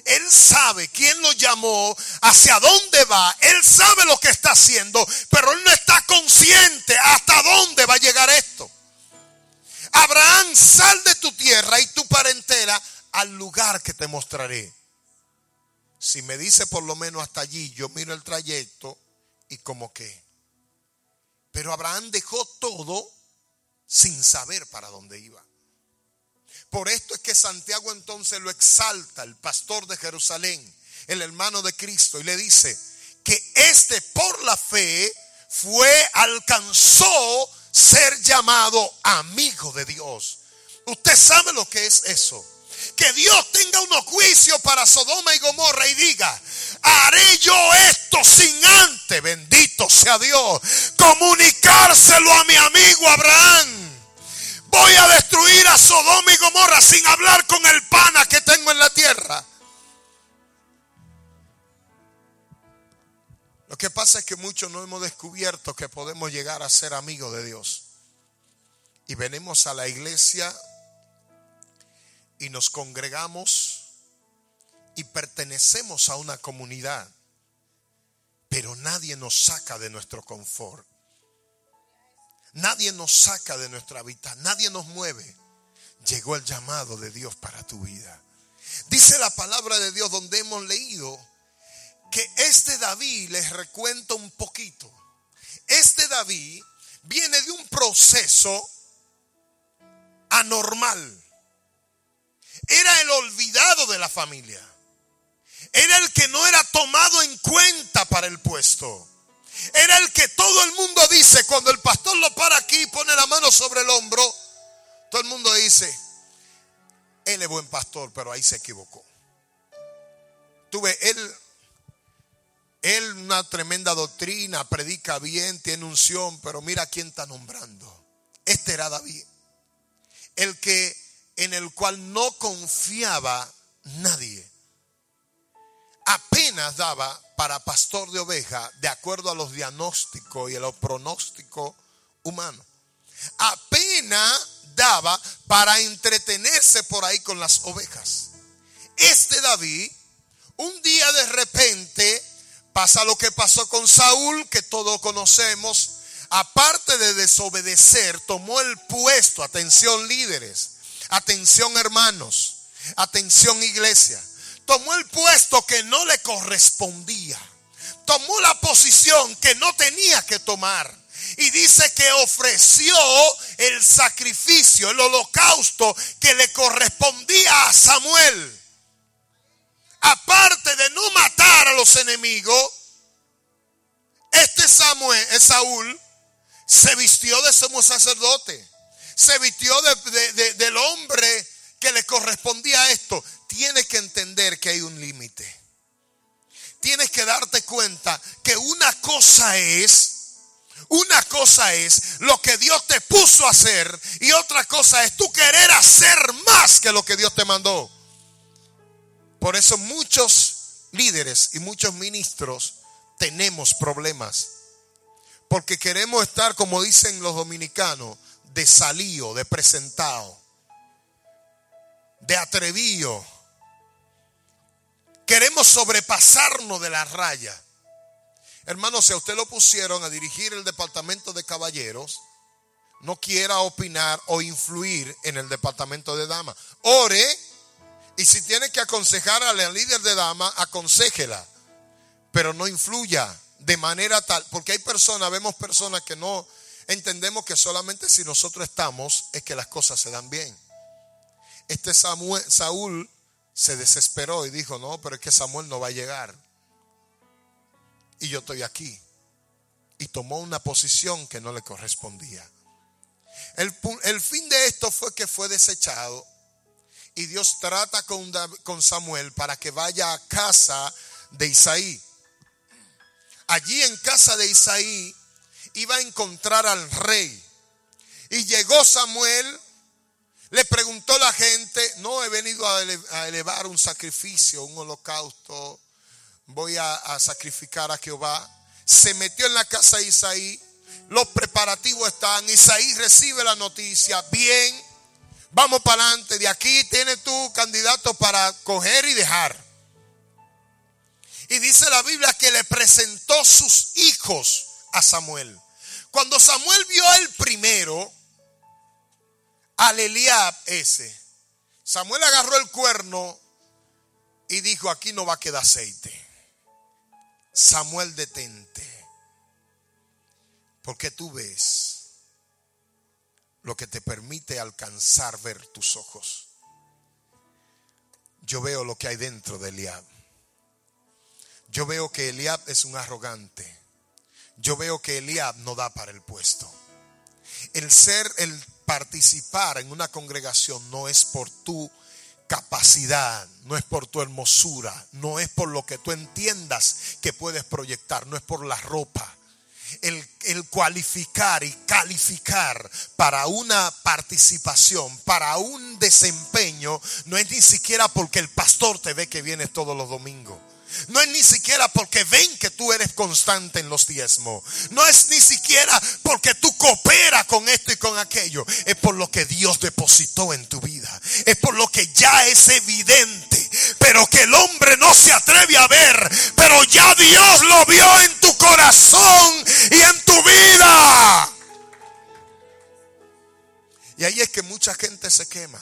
Él sabe quién lo llamó, hacia dónde va. Él sabe lo que está haciendo, pero él no está consciente hasta dónde va a llegar esto. Abraham, sal de tu tierra y tu parentela al lugar que te mostraré. Si me dice por lo menos hasta allí, yo miro el trayecto y como que. Pero Abraham dejó todo sin saber para dónde iba. Por esto es que Santiago entonces lo exalta, el pastor de Jerusalén, el hermano de Cristo, y le dice que este por la fe fue, alcanzó ser llamado amigo de Dios. Usted sabe lo que es eso. Que Dios tenga unos juicios para Sodoma y Gomorra y diga, haré yo esto sin antes, bendito sea Dios, comunicárselo a mi amigo Abraham. Voy a destruir a Sodoma y Gomorra sin hablar con el pana que tengo en la tierra. Lo que pasa es que muchos no hemos descubierto que podemos llegar a ser amigos de Dios. Y venimos a la iglesia y nos congregamos y pertenecemos a una comunidad, pero nadie nos saca de nuestro confort. Nadie nos saca de nuestra vida, nadie nos mueve. Llegó el llamado de Dios para tu vida. Dice la palabra de Dios donde hemos leído que este David, les recuento un poquito, este David viene de un proceso anormal. Era el olvidado de la familia. Era el que no era tomado en cuenta para el puesto. Era el que todo el mundo dice, cuando el pastor lo para aquí y pone la mano sobre el hombro, todo el mundo dice, él es buen pastor, pero ahí se equivocó. Tuve, él, él una tremenda doctrina, predica bien, tiene unción, pero mira quién está nombrando. Este era David, el que en el cual no confiaba nadie. Apenas daba para pastor de oveja de acuerdo a los diagnósticos y a los pronósticos humanos. Apenas daba para entretenerse por ahí con las ovejas. Este David, un día de repente, pasa lo que pasó con Saúl, que todos conocemos, aparte de desobedecer, tomó el puesto, atención líderes, atención hermanos, atención iglesia tomó el puesto que no le correspondía. Tomó la posición que no tenía que tomar. Y dice que ofreció el sacrificio, el holocausto que le correspondía a Samuel. Aparte de no matar a los enemigos, este Samuel, eh, Saúl, se vistió de sumo sacerdote. Se vistió del hombre que le correspondía a esto tienes que entender que hay un límite. Tienes que darte cuenta que una cosa es, una cosa es lo que Dios te puso a hacer y otra cosa es tú querer hacer más que lo que Dios te mandó. Por eso muchos líderes y muchos ministros tenemos problemas. Porque queremos estar, como dicen los dominicanos, de salío, de presentado, de atrevío Queremos sobrepasarnos de la raya. Hermano, si a usted lo pusieron a dirigir el departamento de caballeros, no quiera opinar o influir en el departamento de damas. Ore y si tiene que aconsejar a la líder de damas, aconsejela, pero no influya de manera tal, porque hay personas, vemos personas que no entendemos que solamente si nosotros estamos es que las cosas se dan bien. Este Saúl se desesperó y dijo, no, pero es que Samuel no va a llegar. Y yo estoy aquí. Y tomó una posición que no le correspondía. El, el fin de esto fue que fue desechado. Y Dios trata con, con Samuel para que vaya a casa de Isaí. Allí en casa de Isaí iba a encontrar al rey. Y llegó Samuel le preguntó la gente, no he venido a elevar un sacrificio, un holocausto, voy a, sacrificar a Jehová. Se metió en la casa de Isaí, Los preparativos están. Isaí recibe la noticia. Bien, vamos para adelante. De aquí tienes tu candidato para coger y dejar. Y dice la Biblia que le presentó sus hijos a Samuel. Cuando Samuel vio el primero, al Eliab ese, Samuel agarró el cuerno y dijo, aquí no va a quedar aceite. Samuel, detente. Porque tú ves lo que te permite alcanzar ver tus ojos. Yo veo lo que hay dentro de Eliab. Yo veo que Eliab es un arrogante. Yo veo que Eliab no da para el puesto. El ser, el participar en una congregación no es por tu capacidad, no es por tu hermosura, no es por lo que tú entiendas que puedes proyectar, no es por la ropa. El, el, cualificar y calificar para una participación, para un desempeño, no es ni siquiera porque el pastor te ve que vienes todos los domingos. No es ni siquiera porque ven que tú eres constante en los diezmos. No es ni siquiera porque tú cooperas con esto y con aquello. Es por lo que Dios depositó en tu vida. Es por lo que ya es evidente. Pero que el hombre no se atreve a ver. Pero ya Dios lo vio en tu corazón y en tu vida. Y ahí es que mucha gente se quema.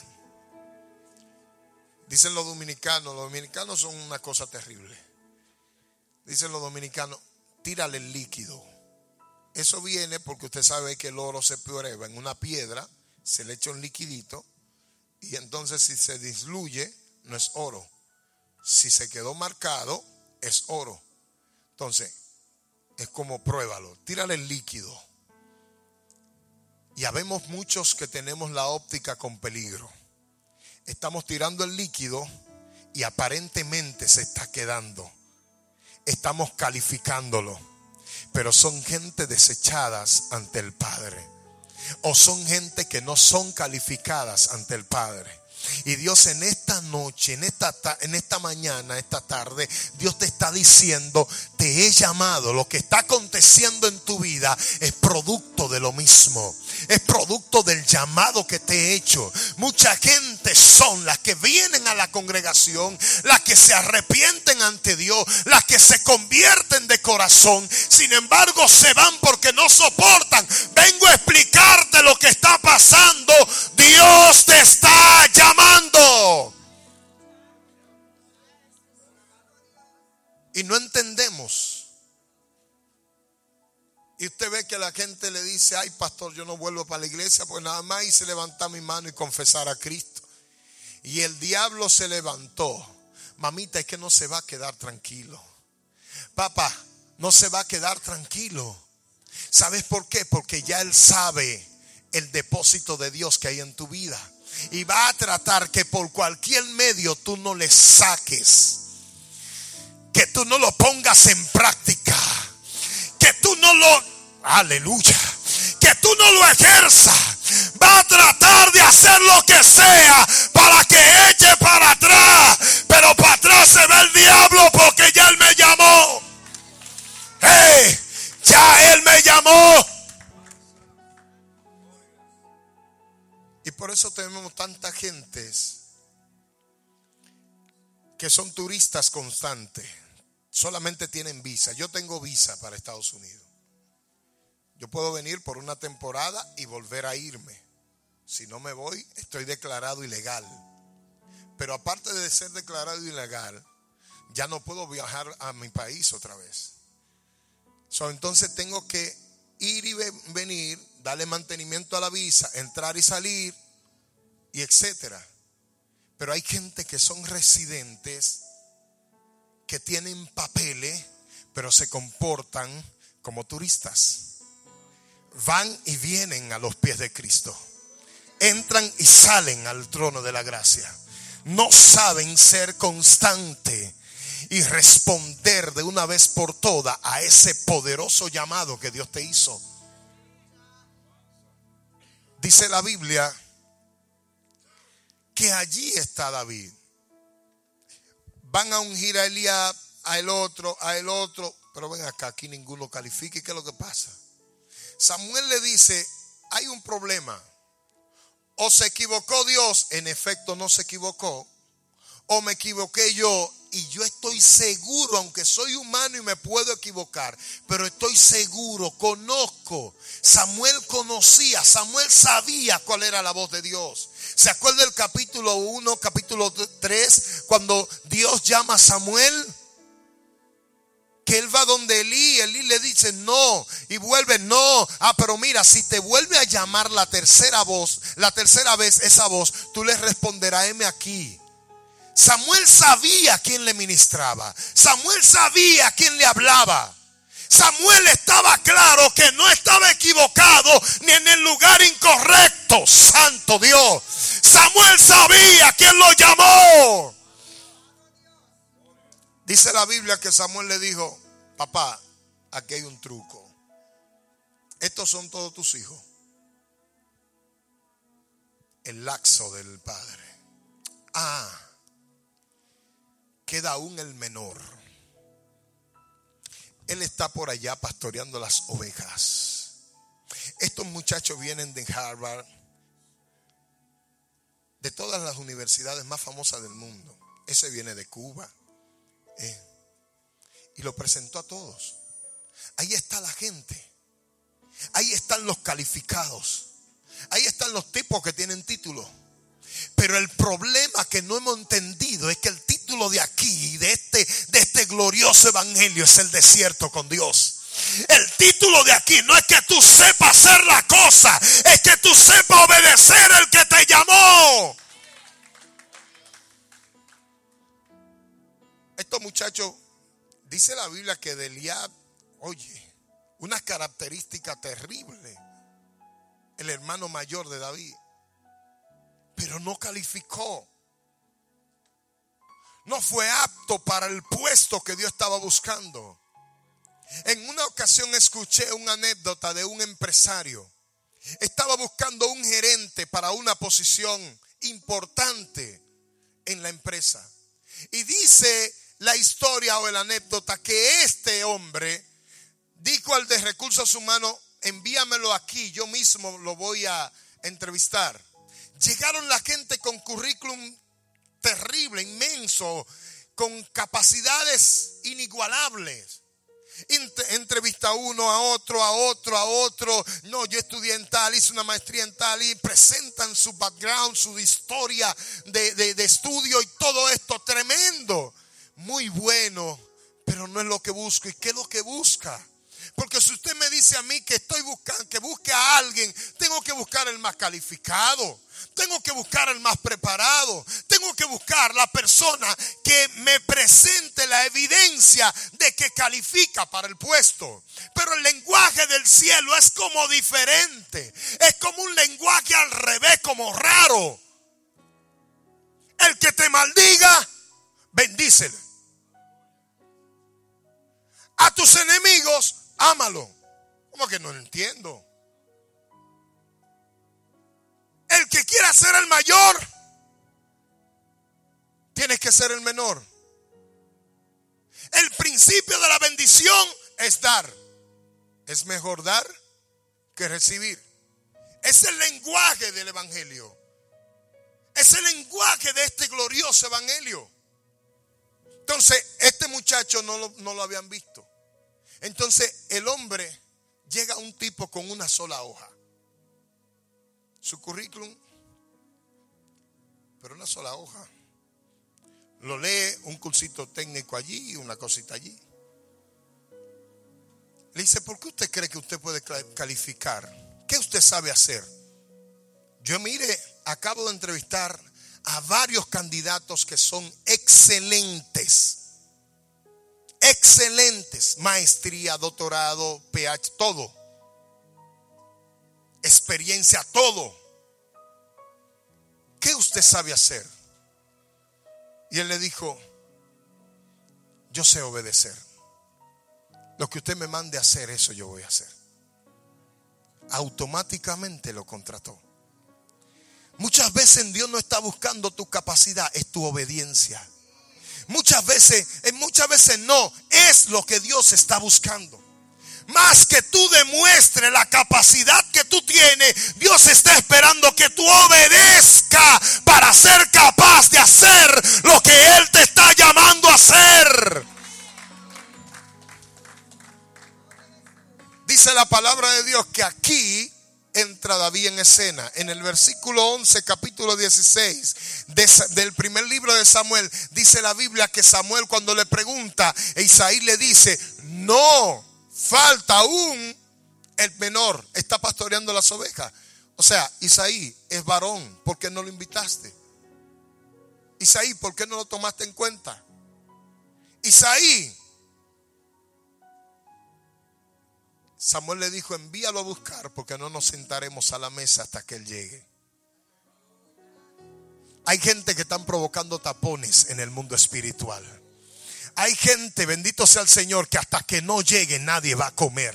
Dicen los dominicanos, los dominicanos son una cosa terrible. Dicen los dominicanos, tírale el líquido. Eso viene porque usted sabe que el oro se prueba en una piedra, se le echa un liquidito y entonces si se disluye no es oro. Si se quedó marcado es oro. Entonces, es como pruébalo, tírale el líquido. Y habemos muchos que tenemos la óptica con peligro estamos tirando el líquido y aparentemente se está quedando. Estamos calificándolo, pero son gente desechadas ante el Padre. O son gente que no son calificadas ante el Padre. Y Dios en esta noche, en esta, en esta mañana, esta tarde, Dios te está diciendo, te he llamado. Lo que está aconteciendo en tu vida es producto de lo mismo. Es producto del llamado que te he hecho. Mucha gente son las que vienen a la congregación, las que se arrepienten ante Dios, las que se convierten de corazón. Sin embargo, se van porque no soportan. Vengo a explicarte lo que está pasando. Dios te está llamando. Y no entendemos. Y usted ve que la gente le dice, ay pastor, yo no vuelvo para la iglesia, pues nada más hice levantar mi mano y confesar a Cristo. Y el diablo se levantó. Mamita, es que no se va a quedar tranquilo. Papá, no se va a quedar tranquilo. ¿Sabes por qué? Porque ya él sabe el depósito de Dios que hay en tu vida. Y va a tratar que por cualquier medio tú no le saques. Que tú no lo pongas en práctica. Que tú no lo... Aleluya. Que tú no lo ejerzas. Va a tratar de hacer lo que sea para que eche para atrás. Pero para atrás se ve el diablo porque ya él me llamó. Hey, ya él me llamó. Y por eso tenemos tanta gentes que son turistas constantes. Solamente tienen visa. Yo tengo visa para Estados Unidos. Yo puedo venir por una temporada y volver a irme. Si no me voy, estoy declarado ilegal. Pero aparte de ser declarado ilegal, ya no puedo viajar a mi país otra vez. entonces tengo que ir y venir, darle mantenimiento a la visa, entrar y salir, y etcétera. Pero hay gente que son residentes, que tienen papeles, pero se comportan como turistas. Van y vienen a los pies de Cristo. Entran y salen al trono de la gracia. No saben ser constante y responder de una vez por todas a ese poderoso llamado que Dios te hizo. Dice la Biblia que allí está David. Van a ungir a Eliab, a el otro, a el otro, pero ven acá, aquí ninguno califique. ¿Qué es lo que pasa? Samuel le dice, hay un problema. O se equivocó Dios, en efecto no se equivocó. O me equivoqué yo y yo estoy seguro, aunque soy humano y me puedo equivocar, pero estoy seguro, conozco. Samuel conocía, Samuel sabía cuál era la voz de Dios. ¿Se acuerda el capítulo 1, capítulo 3, cuando Dios llama a Samuel? que él va donde Elí, Elí le dice no y vuelve no. Ah, pero mira, si te vuelve a llamar la tercera voz, la tercera vez esa voz, tú le responderás, heme aquí. Samuel sabía quién le ministraba. Samuel sabía quién le hablaba. Samuel estaba claro que no estaba equivocado ni en el lugar incorrecto. Santo Dios. Samuel sabía quién lo llamó. Dice la Biblia que Samuel le dijo, papá, aquí hay un truco. Estos son todos tus hijos. El laxo del padre. Ah, queda aún el menor. Él está por allá pastoreando las ovejas. Estos muchachos vienen de Harvard, de todas las universidades más famosas del mundo. Ese viene de Cuba. Eh, y lo presentó a todos. Ahí está la gente. Ahí están los calificados. Ahí están los tipos que tienen título. Pero el problema que no hemos entendido es que el título de aquí, de este, de este glorioso evangelio, es el desierto con Dios. El título de aquí no es que tú sepas hacer la cosa, es que tú sepas obedecer el que te llamó. Estos muchachos, dice la Biblia que de Eliab, oye, una característica terrible, el hermano mayor de David, pero no calificó. No fue apto para el puesto que Dios estaba buscando. En una ocasión escuché una anécdota de un empresario. Estaba buscando un gerente para una posición importante en la empresa. Y dice la historia o la anécdota que este hombre dijo al de recursos humanos, envíamelo aquí, yo mismo lo voy a entrevistar. Llegaron la gente con currículum terrible, inmenso, con capacidades inigualables. Entrevista uno a otro, a otro, a otro. No, yo estudié en tal, hice una maestría en tal y presentan su background, su historia de, de estudio y todo esto tremendo. Muy bueno, pero no es lo que busco. ¿Y qué es lo que busca? Porque si usted me dice a mí que estoy buscando, que busque a alguien, tengo que buscar el más calificado. Tengo que buscar el más preparado. Tengo que buscar la persona que me presente la evidencia de que califica para el puesto. Pero el lenguaje del cielo es como diferente. Es como un lenguaje al revés, como raro. El que te maldiga, bendícele. A tus enemigos, ámalo. ¿Cómo que no lo entiendo? El que quiera ser el mayor, tienes que ser el menor. El principio de la bendición es dar. Es mejor dar que recibir. Es el lenguaje del Evangelio. Es el lenguaje de este glorioso Evangelio. Entonces, este muchacho no lo, no lo habían visto. Entonces, el hombre llega a un tipo con una sola hoja su currículum, pero una sola hoja. Lo lee un cursito técnico allí y una cosita allí. Le dice, ¿por qué usted cree que usted puede calificar? ¿Qué usted sabe hacer? Yo mire, acabo de entrevistar a varios candidatos que son excelentes. Excelentes. Maestría, doctorado, PH, todo experiencia, todo. ¿Qué usted sabe hacer? Y él le dijo, yo sé obedecer. Lo que usted me mande a hacer, eso yo voy a hacer. Automáticamente lo contrató. Muchas veces Dios no está buscando tu capacidad, es tu obediencia. Muchas veces, muchas veces no, es lo que Dios está buscando. Más que tú demuestres la capacidad que tú tienes, Dios está esperando que tú obedezca para ser capaz de hacer lo que Él te está llamando a hacer. Dice la palabra de Dios que aquí entra David en escena. En el versículo 11, capítulo 16 del primer libro de Samuel, dice la Biblia que Samuel cuando le pregunta, Isaí le dice, no, falta aún el menor, está pastoreando las ovejas. O sea, Isaí es varón, ¿por qué no lo invitaste? Isaí, ¿por qué no lo tomaste en cuenta? Isaí, Samuel le dijo, envíalo a buscar porque no nos sentaremos a la mesa hasta que él llegue. Hay gente que están provocando tapones en el mundo espiritual. Hay gente, bendito sea el Señor, que hasta que no llegue nadie va a comer.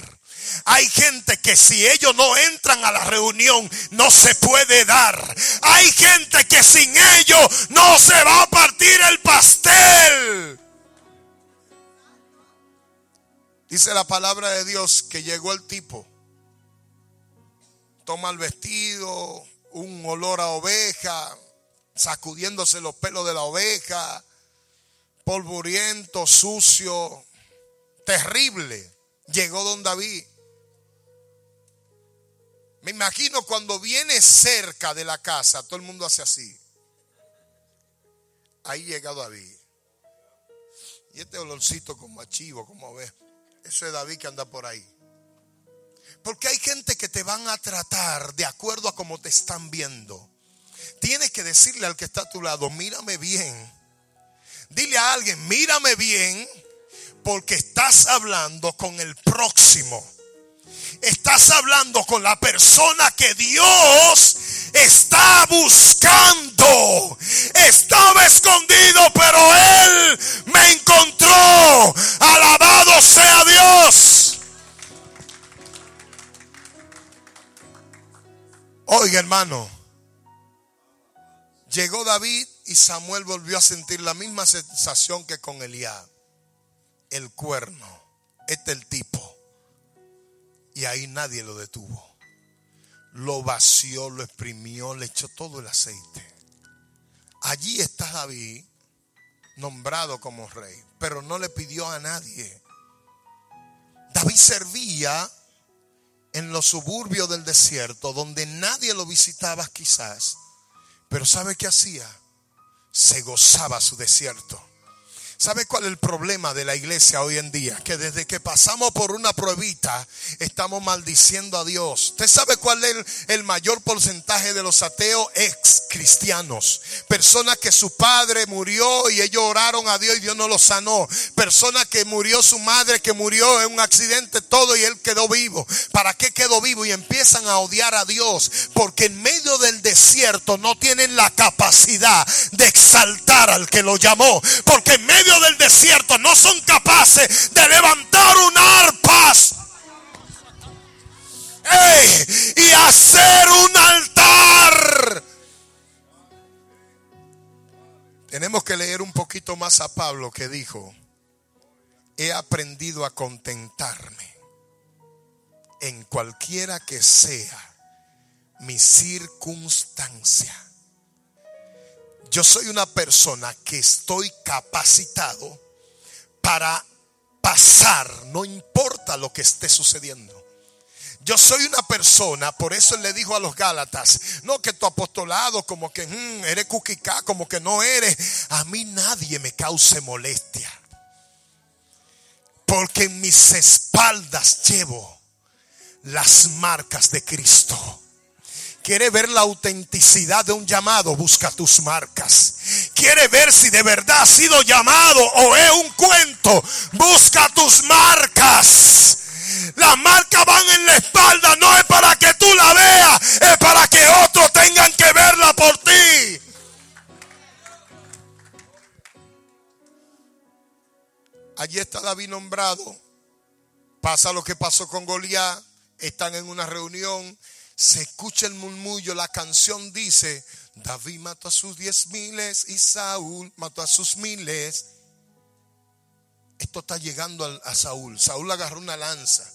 Hay gente que si ellos no entran a la reunión no se puede dar. Hay gente que sin ellos no se va a partir el pastel. Dice la palabra de Dios que llegó el tipo. Toma el vestido, un olor a oveja, sacudiéndose los pelos de la oveja, polvoriento, sucio, terrible. Llegó don David. Me imagino cuando viene cerca de la casa, todo el mundo hace así. Ahí llega David. Y este olorcito como achivo, como ve. Eso es David que anda por ahí. Porque hay gente que te van a tratar de acuerdo a cómo te están viendo. Tienes que decirle al que está a tu lado, mírame bien. Dile a alguien, mírame bien, porque estás hablando con el próximo. Estás hablando con la persona que Dios está buscando. Estaba escondido, pero Él me encontró. Alabado sea Dios. Oiga, hermano. Llegó David y Samuel volvió a sentir la misma sensación que con Elías. El cuerno. Este es el tipo. Y ahí nadie lo detuvo. Lo vació, lo exprimió, le echó todo el aceite. Allí está David, nombrado como rey, pero no le pidió a nadie. David servía en los suburbios del desierto, donde nadie lo visitaba quizás. Pero ¿sabe qué hacía? Se gozaba su desierto ¿Sabe cuál es el problema de la iglesia hoy en día? Que desde que pasamos por una pruebita estamos maldiciendo a Dios. ¿Usted sabe cuál es el, mayor porcentaje de los ateos ex cristianos? Personas que su padre murió y ellos oraron a Dios y Dios no los sanó. Personas que murió su madre, que murió en un accidente, todo y él quedó vivo. ¿Para qué quedó vivo? Y empiezan a odiar a Dios porque en medio del desierto no tienen la capacidad de exaltar al que lo llamó. Porque en medio del desierto no son capaces de levantar un arpas y hacer un altar. Tenemos que leer un poquito más a Pablo que dijo, he aprendido a contentarme en cualquiera que sea mi circunstancia yo soy una persona que estoy capacitado para pasar, no importa lo que esté sucediendo. Yo soy una persona, por eso le dijo a los Gálatas, no que tu apostolado como que mm, eres cuquicá, como que no eres, a mí nadie me cause molestia. Porque en mis espaldas llevo las marcas de Cristo. Quiere ver la autenticidad de un llamado, busca tus marcas. Quiere ver si de verdad ha sido llamado o es un cuento, busca tus marcas. Las marcas van en la espalda, no es para que tú la veas, es para que otros tengan que verla por ti. Allí está David nombrado. Pasa lo que pasó con Goliat. Están en una reunión se escucha el murmullo, la canción dice, David mató a sus diez miles y Saúl mató a sus miles. Esto está llegando a, Saúl. Saúl agarró una lanza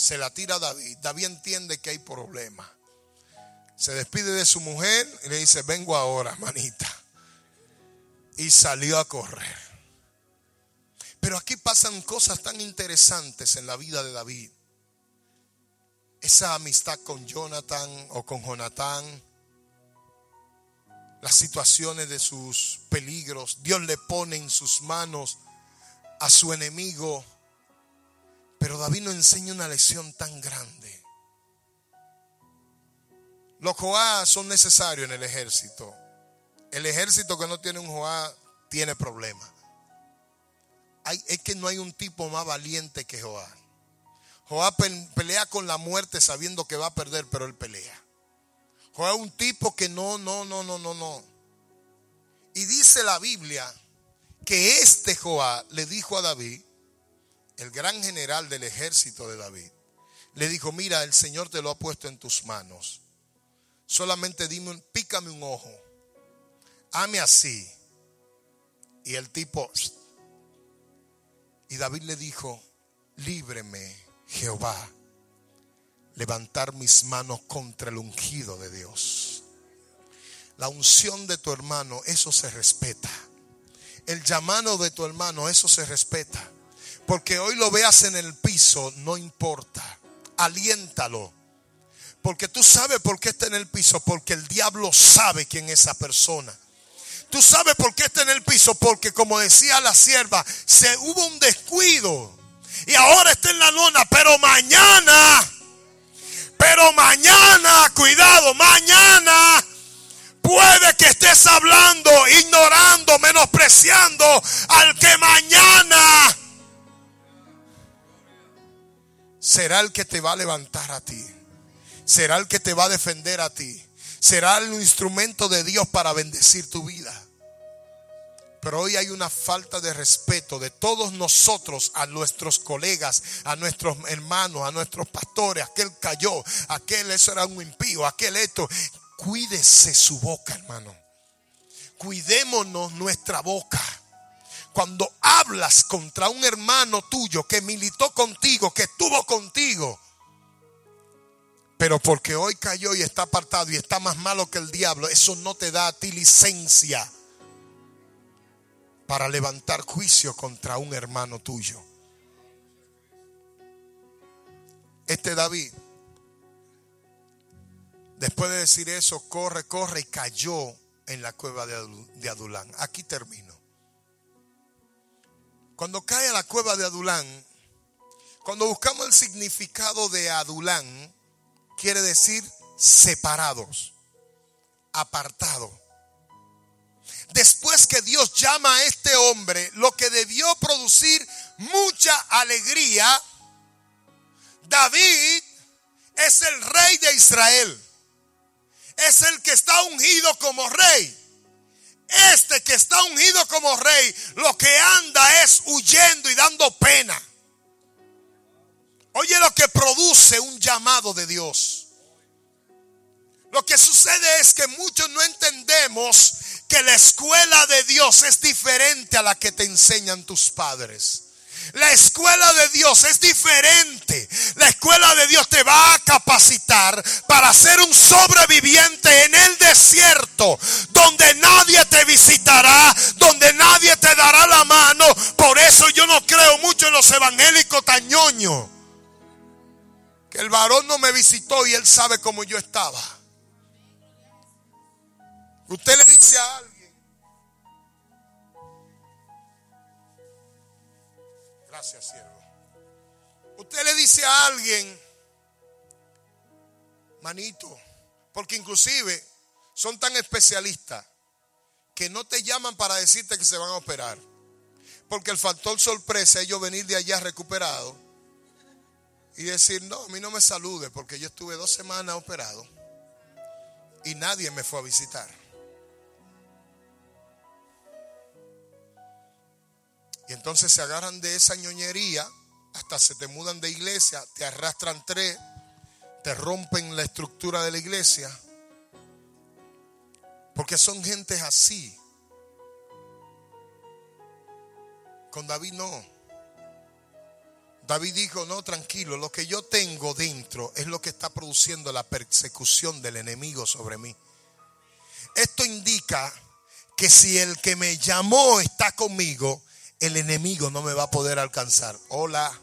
se la tira a David. David entiende que hay problema. Se despide de su mujer y le dice, vengo ahora, manita. Y salió a correr. Pero aquí pasan cosas tan interesantes en la vida de David. Esa amistad con Jonathan o con Jonatán. Las situaciones de sus peligros. Dios le pone en sus manos a su enemigo. Pero David nos enseña una lección tan grande. Los Joá son necesarios en el ejército. El ejército que no tiene un Joá tiene problemas. es que no hay un tipo más valiente que Joá. Joá pelea con la muerte sabiendo que va a perder, pero él pelea. Joá es un tipo que no, no, no, no, no, no. Y dice la Biblia que este Joá le dijo a David, el gran general del ejército de David, le dijo, mira, el Señor te lo ha puesto en tus manos. Solamente dime, pícame un ojo. Hame así. Y el tipo, y David le dijo, líbreme, Jehová, levantar mis manos contra el ungido de Dios. La unción de tu hermano, eso se respeta. El llamado de tu hermano, eso se respeta. Porque hoy lo veas en el piso, no importa. Aliéntalo. Porque tú sabes por qué está en el piso. Porque el diablo sabe quién es esa persona. Tú sabes por qué está en el piso. Porque como decía la sierva, se hubo un descuido. Y ahora está en la lona. Pero mañana, pero mañana, cuidado, mañana puede que estés hablando, ignorando, menospreciando al que mañana será el que te va a levantar a ti. Será el que te va a defender a ti. Será el instrumento de Dios para bendecir tu vida. Pero hoy hay una falta de respeto de todos nosotros a nuestros colegas, a nuestros hermanos, a nuestros pastores. Aquel cayó, aquel eso era un impío, aquel esto. Cuídese su boca, hermano. Cuidémonos nuestra boca cuando hablas contra un hermano tuyo que militó contigo, que estuvo contigo, pero porque hoy cayó y está apartado y está más malo que el diablo, eso no te da a ti licencia para levantar juicio contra un hermano tuyo. Este David, después de decir eso, corre, corre y cayó en la cueva de Adulán. Aquí termino. Cuando cae a la cueva de Adulán, cuando buscamos el significado de Adulán, quiere decir separados, apartado. Después que Dios llama a este hombre, lo que debió producir mucha alegría, David es el rey de Israel. Es el que está ungido como rey. Este que está ungido como rey, lo que anda es huyendo y dando pena. Oye lo que produce un llamado de Dios. Lo que sucede es que muchos no entendemos que la escuela de Dios es diferente a la que te enseñan tus padres. La escuela de Dios es diferente. La escuela de Dios te va a capacitar para ser un sobreviviente en el desierto, donde nadie te visitará, donde nadie te dará la mano. Por eso yo no creo mucho en los evangélicos tañoños. Que el varón no me visitó y él sabe cómo yo estaba. Usted le dice a alguien Gracias, siervo. Usted le dice a alguien, manito, porque inclusive son tan especialistas que no te llaman para decirte que se van a operar. Porque el factor sorpresa, ellos venir de allá recuperados y decir, no, a mí no me salude porque yo estuve dos semanas operado y nadie me fue a visitar. Y entonces se agarran de esa ñoñería, hasta se te mudan de iglesia, te arrastran tres, te rompen la estructura de la iglesia. Porque son gentes así. Con David no. David dijo, no, tranquilo, lo que yo tengo dentro es lo que está produciendo la persecución del enemigo sobre mí. Esto indica que si el que me llamó está conmigo, el enemigo no me va a poder alcanzar. Hola.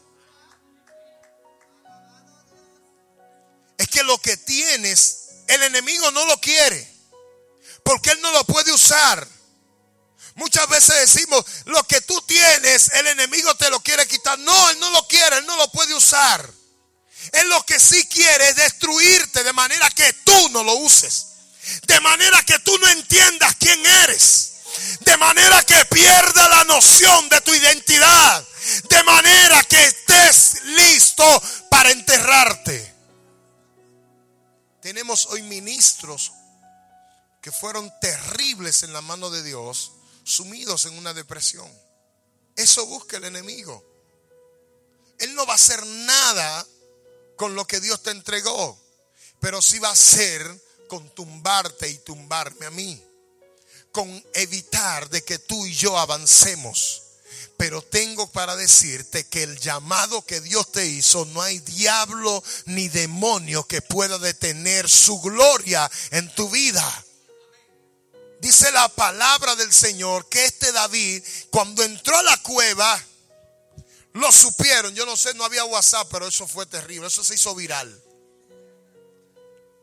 Es que lo que tienes, el enemigo no lo quiere, porque él no lo puede usar. Muchas veces decimos, lo que tú tienes, el enemigo te lo quiere quitar. No, él no lo quiere, él no lo puede usar. Él lo que sí quiere es destruirte de manera que tú no lo uses. De manera que tú no entiendas quién eres. De manera que pierda la noción de tu identidad. De manera que estés listo para enterrarte. Tenemos hoy ministros que fueron terribles en la mano de Dios sumidos en una depresión. Eso busca el enemigo. Él no va a hacer nada con lo que Dios te entregó, pero sí va a hacer con tumbarte y tumbarme a mí, con evitar de que tú y yo avancemos. Pero tengo para decirte que el llamado que Dios te hizo, no hay diablo ni demonio que pueda detener su gloria en tu vida. Dice la palabra del Señor que este David, cuando entró a la cueva, lo supieron. Yo no sé, no había WhatsApp, pero eso fue terrible. Eso se hizo viral.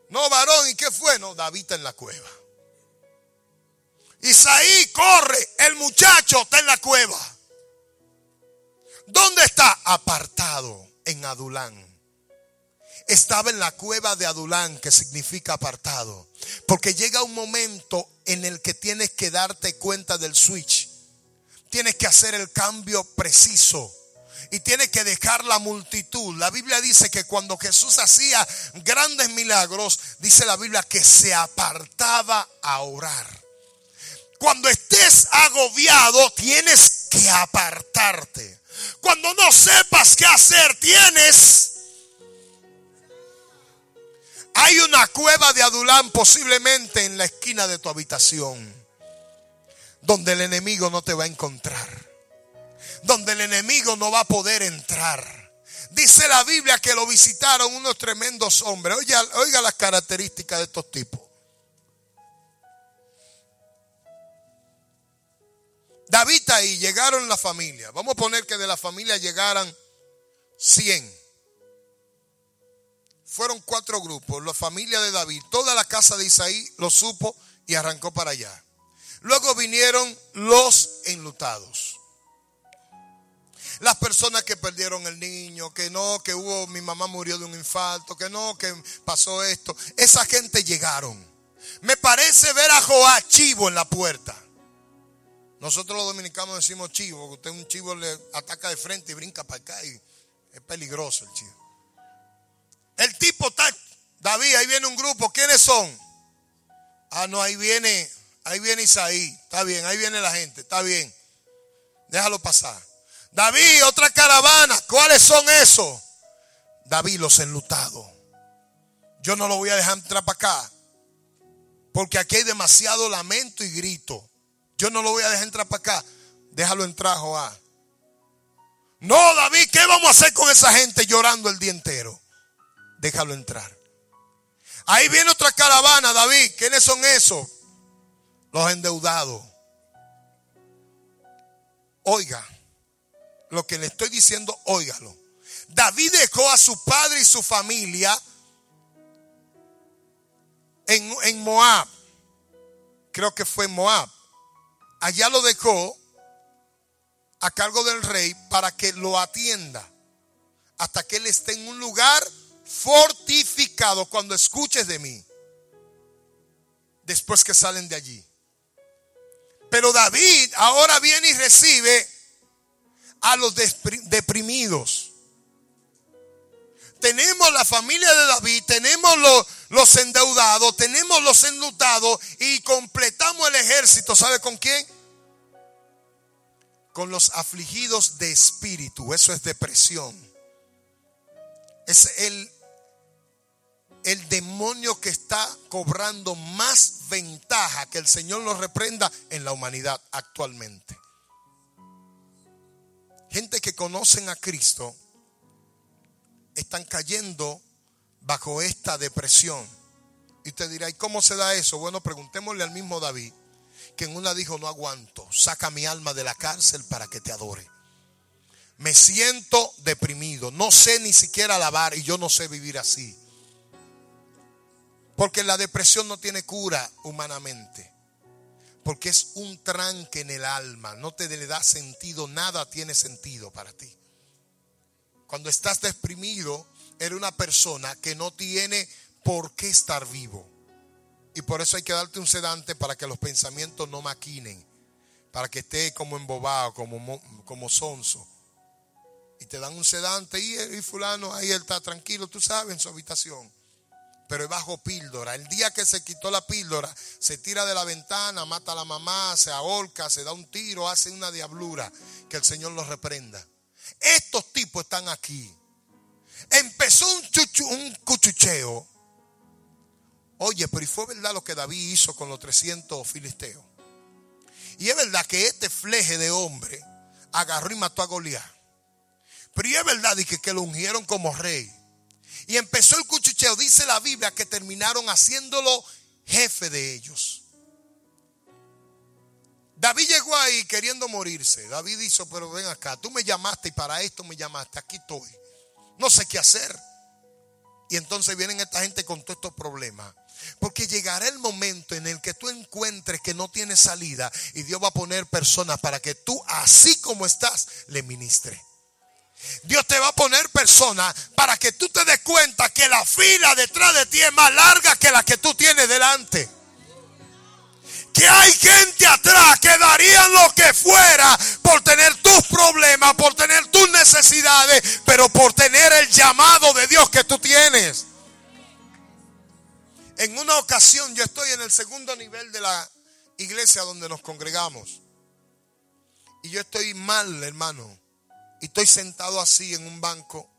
No, varón, ¿y qué fue? No, David está en la cueva. Isaí corre, el muchacho está en la cueva. ¿Dónde está? Apartado en Adulán estaba en la cueva de Adulán, que significa apartado. Porque llega un momento en el que tienes que darte cuenta del switch. Tienes que hacer el cambio preciso. Y tienes que dejar la multitud. La Biblia dice que cuando Jesús hacía grandes milagros, dice la Biblia que se apartaba a orar. Cuando estés agobiado, tienes que apartarte. Cuando no sepas qué hacer, tienes hay una cueva de Adulán posiblemente en la esquina de tu habitación, donde el enemigo no te va a encontrar, donde el enemigo no va a poder entrar. Dice la Biblia que lo visitaron unos tremendos hombres. Oiga, oiga las características de estos tipos. David ahí llegaron la familia. Vamos a poner que de la familia llegaran 100 fueron cuatro grupos. La familia de David, toda la casa de Isaí lo supo y arrancó para allá. Luego vinieron los enlutados. Las personas que perdieron el niño, que no, que hubo, mi mamá murió de un infarto, que no, que pasó esto. Esa gente llegaron. Me parece ver a Joá chivo en la puerta. Nosotros los dominicanos decimos chivo, porque usted un chivo le ataca de frente y brinca para acá y es peligroso el chivo. El tipo está, David, ahí viene un grupo, ¿quiénes son? Ah, no, ahí viene, ahí viene Isaí, está bien, ahí viene la gente, está bien. Déjalo pasar. David, otra caravana, ¿cuáles son esos? David, los enlutados. Yo no lo voy a dejar entrar para acá. Porque aquí hay demasiado lamento y grito. Yo no lo voy a dejar entrar para acá. Déjalo entrar, Joá. No, David, ¿qué vamos a hacer con esa gente llorando el día entero? déjalo entrar. Ahí viene otra caravana, David. ¿Quiénes son esos? Los endeudados. Oiga, lo que le estoy diciendo, óigalo. David dejó a su padre y su familia en, en Moab. Creo que fue Moab. Allá lo dejó a cargo del rey para que lo atienda hasta que él esté en un lugar fortificado cuando escuches de mí. Después que salen de allí. Pero David ahora viene y recibe a los deprimidos. Tenemos la familia de David, tenemos los, los endeudados, tenemos los enlutados y completamos el ejército. ¿Sabe con quién? Con los afligidos de espíritu. Eso es depresión. Es el el demonio que está cobrando más ventaja que el Señor lo reprenda en la humanidad actualmente. Gente que conocen a Cristo están cayendo bajo esta depresión. Y usted dirá, ¿y cómo se da eso? Bueno, preguntémosle al mismo David, que en una dijo, no aguanto, saca mi alma de la cárcel para que te adore. Me siento deprimido, no sé ni siquiera alabar y yo no sé vivir así. Porque la depresión no tiene cura humanamente. Porque es un tranque en el alma, no te le da sentido, nada tiene sentido para ti. Cuando estás deprimido, eres una persona que no tiene por qué estar vivo. Y por eso hay que darte un sedante para que los pensamientos no maquinen, para que esté como embobado, como, como sonso. Y te dan un sedante y, y fulano ahí él está tranquilo, tú sabes, en su habitación pero es bajo píldora. El día que se quitó la píldora, se tira de la ventana, mata a la mamá, se ahorca, se da un tiro, hace una diablura. Que el Señor los reprenda. Estos tipos están aquí. Empezó un, un cuchucheo. Oye, pero ¿y fue verdad lo que David hizo con los 300 filisteos? Y es verdad que este fleje de hombre agarró y mató a Goliat. Pero y es verdad que, que lo ungieron como rey. Y empezó el cuchicheo. Dice la Biblia que terminaron haciéndolo jefe de ellos. David llegó ahí queriendo morirse. David dijo, pero ven acá, tú me llamaste y para esto me llamaste. Aquí estoy. No sé qué hacer. Y entonces vienen esta gente con todos estos problemas. Porque llegará el momento en el que tú encuentres que no tienes salida y Dios va a poner personas para que tú, así como estás, le ministres. Dios te va a poner personas para que tú te des cuenta que la fila detrás de ti es más larga que la que tú tienes delante. Que hay gente atrás que darían lo que fuera por tener tus problemas, por tener tus necesidades, pero por tener el llamado de Dios que tú tienes. En una ocasión yo estoy en el segundo nivel de la iglesia donde nos congregamos. Y yo estoy mal, hermano y estoy sentado así en un banco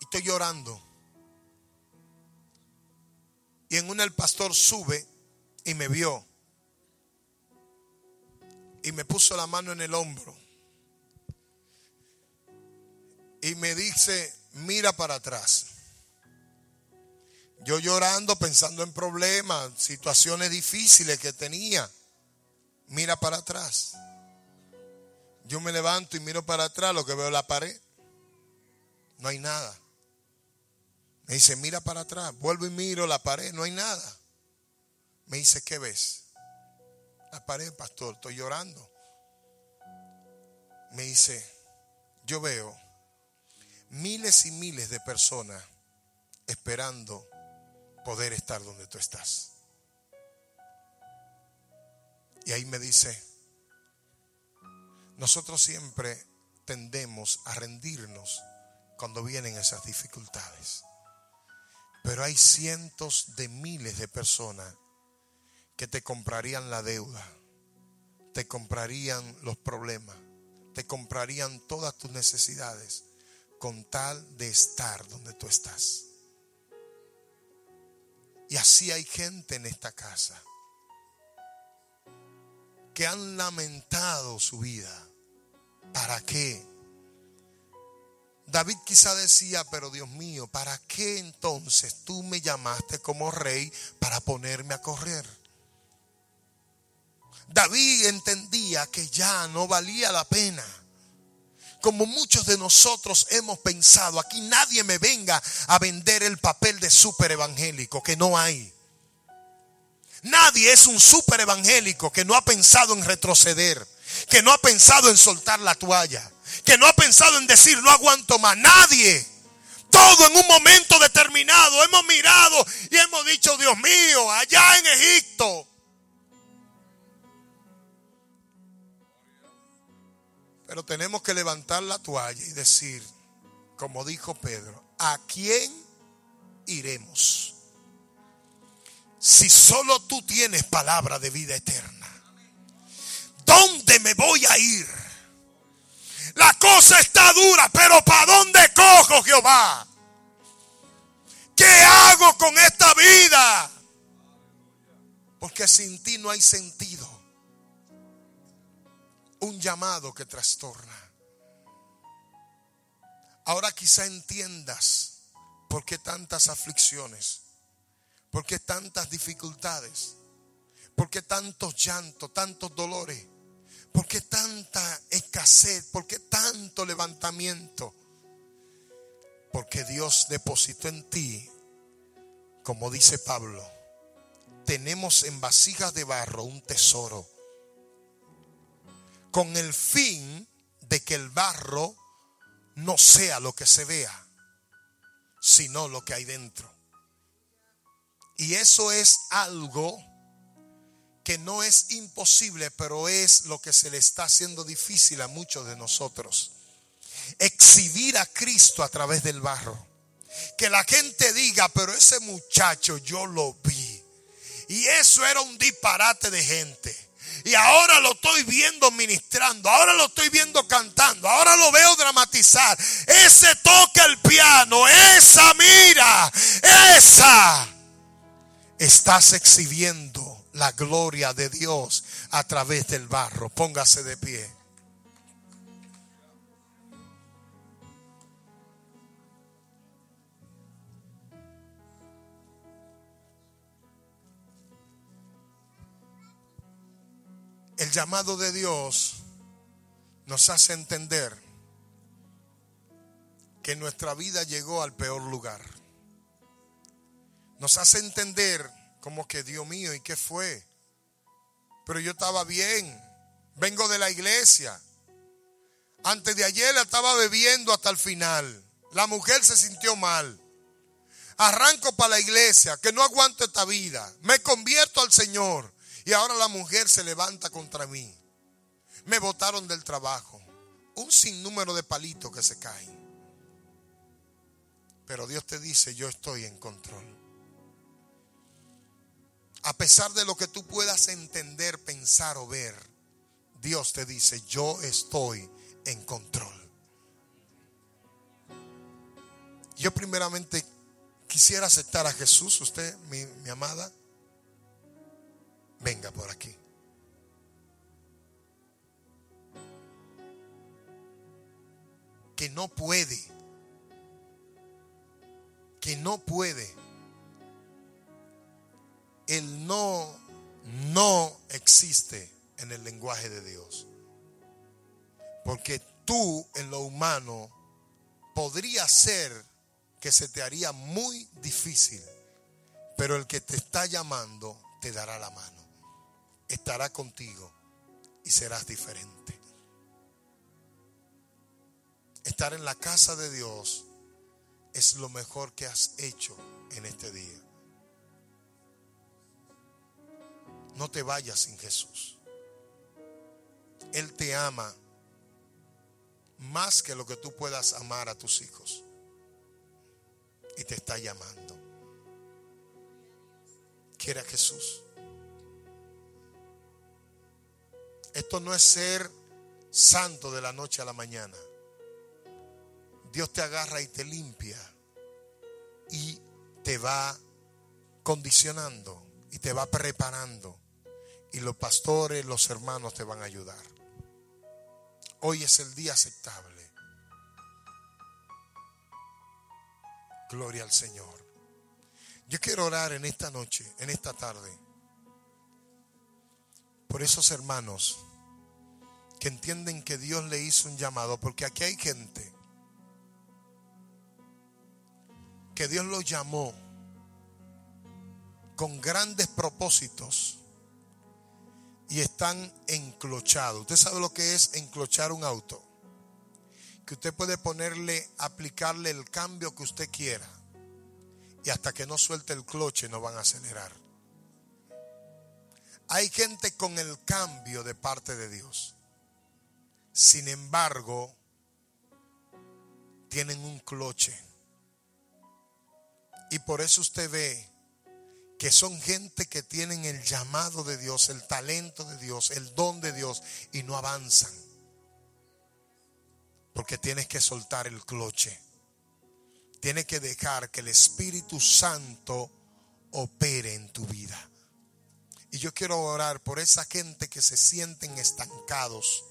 y estoy llorando. Y en una el pastor sube y me vio. Y me puso la mano en el hombro. Y me dice, mira para atrás. Yo llorando, pensando en problemas, situaciones difíciles que tenía. Mira para atrás. Yo me levanto y miro para atrás, lo que veo la pared. No hay nada. Me dice, mira para atrás. Vuelvo y miro la pared, no hay nada. Me dice, ¿qué ves? La pared, pastor, estoy llorando. Me dice, yo veo miles y miles de personas esperando poder estar donde tú estás. Y ahí me dice, nosotros siempre tendemos a rendirnos cuando vienen esas dificultades. Pero hay cientos de miles de personas que te comprarían la deuda, te comprarían los problemas, te comprarían todas tus necesidades con tal de estar donde tú estás. Y así hay gente en esta casa que han lamentado su vida ¿Para qué? David quizá decía, pero Dios mío, ¿para qué entonces tú me llamaste como rey para ponerme a correr? David entendía que ya no valía la pena. Como muchos de nosotros hemos pensado, aquí nadie me venga a vender el papel de super evangélico, que no hay. Nadie es un super evangélico que no ha pensado en retroceder que no ha pensado en soltar la toalla, que no ha pensado en decir no aguanto más. Nadie. Todo en un momento determinado hemos mirado y hemos dicho, Dios mío, allá en Egipto. Pero tenemos que levantar la toalla y decir, como dijo Pedro, ¿a quién iremos? Si solo tú tienes palabra de vida eterna. ¿Dónde me voy a ir? La cosa está dura, pero ¿para dónde cojo Jehová? ¿Qué hago con esta vida? Porque sin ti no hay sentido. Un llamado que trastorna. Ahora quizá entiendas por qué tantas aflicciones, por qué tantas dificultades, por qué tantos llantos, tantos dolores, por qué tanta escasez, por qué tanto levantamiento. Porque Dios depositó en ti, como dice Pablo, tenemos en vasijas de barro un tesoro, con el fin de que el barro no sea lo que se vea, sino lo que hay dentro. Y eso es algo que no es imposible, pero es lo que se le está haciendo difícil a muchos de nosotros. Exhibir a Cristo a través del barro. Que la gente diga, pero ese muchacho yo lo vi. Y eso era un disparate de gente. Y ahora lo estoy viendo ministrando, ahora lo estoy viendo cantando, ahora lo veo dramatizar. Ese toca el piano, esa mira, esa. Estás exhibiendo la gloria de Dios a través del barro. Póngase de pie. El llamado de Dios nos hace entender que nuestra vida llegó al peor lugar. Nos hace entender como que Dios mío, ¿y qué fue? Pero yo estaba bien, vengo de la iglesia. Antes de ayer estaba bebiendo hasta el final. La mujer se sintió mal. Arranco para la iglesia, que no aguanto esta vida. Me convierto al Señor. Y ahora la mujer se levanta contra mí. Me botaron del trabajo. Un sinnúmero de palitos que se caen. Pero Dios te dice, yo estoy en control. A pesar de lo que tú puedas entender, pensar o ver, Dios te dice, yo estoy en control. Yo primeramente quisiera aceptar a Jesús, usted, mi, mi amada venga por aquí. Que no puede, que no puede. El no, no existe en el lenguaje de Dios. Porque tú en lo humano podría ser que se te haría muy difícil, pero el que te está llamando te dará la mano estará contigo y serás diferente. Estar en la casa de Dios es lo mejor que has hecho en este día. No te vayas sin Jesús. Él te ama más que lo que tú puedas amar a tus hijos. Y te está llamando. Quiere a Jesús. Esto no es ser santo de la noche a la mañana. Dios te agarra y te limpia y te va condicionando y te va preparando. Y los pastores, los hermanos te van a ayudar. Hoy es el día aceptable. Gloria al Señor. Yo quiero orar en esta noche, en esta tarde, por esos hermanos que entienden que Dios le hizo un llamado, porque aquí hay gente que Dios los llamó con grandes propósitos y están enclochados. Usted sabe lo que es enclochar un auto. Que usted puede ponerle, aplicarle el cambio que usted quiera. Y hasta que no suelte el cloche no van a acelerar. Hay gente con el cambio de parte de Dios. Sin embargo, tienen un cloche. Y por eso usted ve que son gente que tienen el llamado de Dios, el talento de Dios, el don de Dios y no avanzan. Porque tienes que soltar el cloche. Tienes que dejar que el Espíritu Santo opere en tu vida. Y yo quiero orar por esa gente que se sienten estancados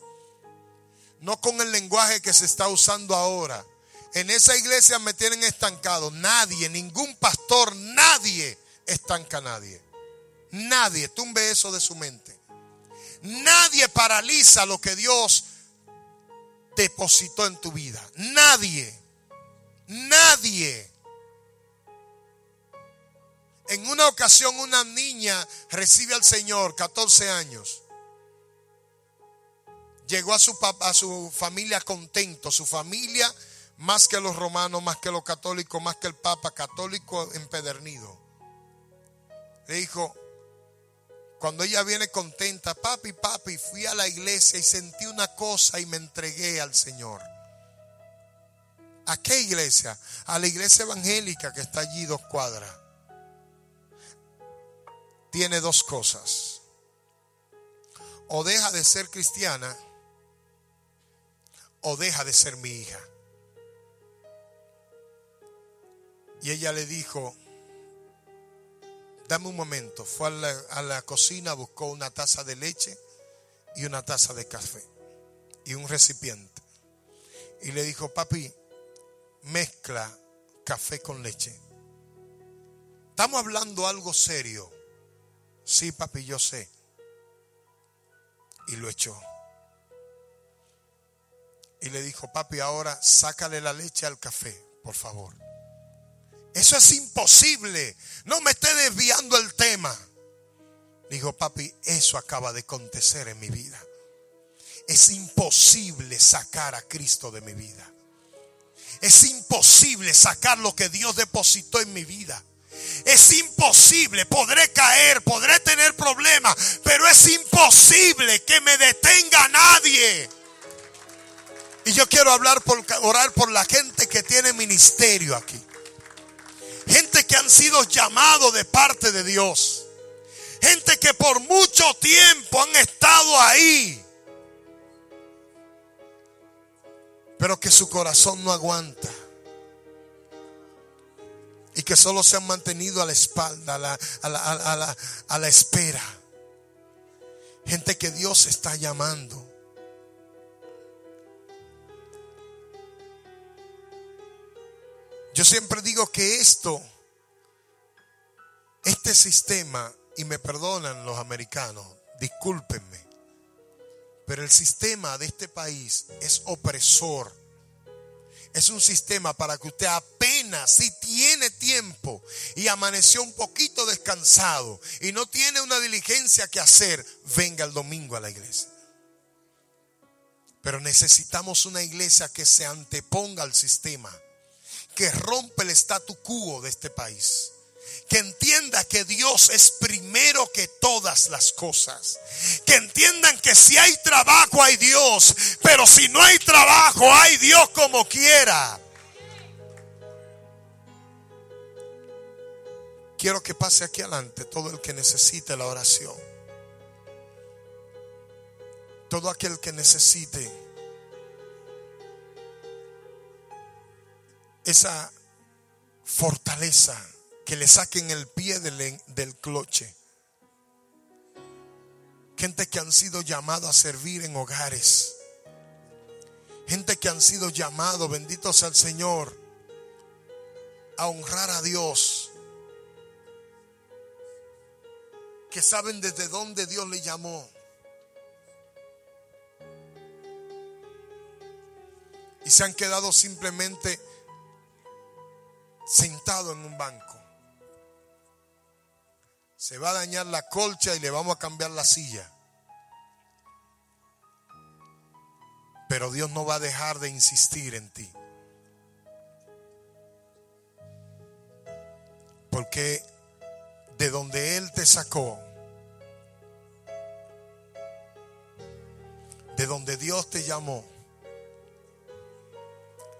no con el lenguaje que se está usando ahora, En esa iglesia me tienen estancado. Nadie, ningún pastor, nadie estanca a nadie. Nadie, tumbe eso de su mente. Nadie paraliza lo que Dios depositó en tu vida. Nadie. Nadie. En una ocasión una niña recibe al Señor, 14 años. Llegó a su, a su familia contento, su familia más que los romanos, más que los católicos, más que el Papa católico empedernido. Le dijo, cuando ella viene contenta, papi, papi, fui a la iglesia y sentí una cosa y me entregué al Señor. ¿A qué iglesia? A la iglesia evangélica que está allí dos cuadras. Tiene dos cosas. O deja de ser cristiana o deja de ser mi hija. Y ella le dijo, dame un momento. Fue a la, cocina, buscó una taza de leche y una taza de café y un recipiente. Y le dijo, papi, mezcla café con leche. Estamos hablando algo serio. Sí, papi, yo sé. Y lo echó. Y le dijo, papi, ahora sácale la leche al café, por favor. Eso es imposible. No me esté desviando el tema. Dijo, papi, eso acaba de acontecer en mi vida. Es imposible sacar a Cristo de mi vida. Es imposible sacar lo que Dios depositó en mi vida. Es imposible, podré caer, podré tener problemas, pero es imposible que me detenga nadie. Y yo quiero hablar por, orar por la gente que tiene ministerio aquí. Gente que han sido llamados de parte de Dios. Gente que por mucho tiempo han estado ahí. Pero que su corazón no aguanta. Y que solo se han mantenido a la espalda, a la, a la, a la espera. Gente que Dios está llamando. Yo siempre digo que esto, este sistema, y me perdonan los americanos, discúlpenme, pero el sistema de este país es opresor. Es un sistema para que usted apenas si tiene tiempo y amaneció un poquito descansado y no tiene una diligencia que hacer, venga el domingo a la iglesia. Pero necesitamos una iglesia que se anteponga al sistema que rompe el statu quo de este país. Que entienda que Dios es primero que todas las cosas. Que entiendan que si hay trabajo hay Dios. Pero si no hay trabajo hay Dios como quiera. Quiero que pase aquí adelante todo el que necesite la oración. Todo aquel que necesite esa fortaleza, que le saquen el pie del, del cloche. Gente que han sido llamados a servir en hogares. Gente que han sido llamados, bendito sea el Señor, a honrar a Dios. Que saben desde dónde Dios le llamó. Y se han quedado simplemente sentado en un banco. Se va a dañar la colcha y le vamos a cambiar la silla. Pero Dios no va a dejar de insistir en ti. Porque de donde Él te sacó, de donde Dios te llamó,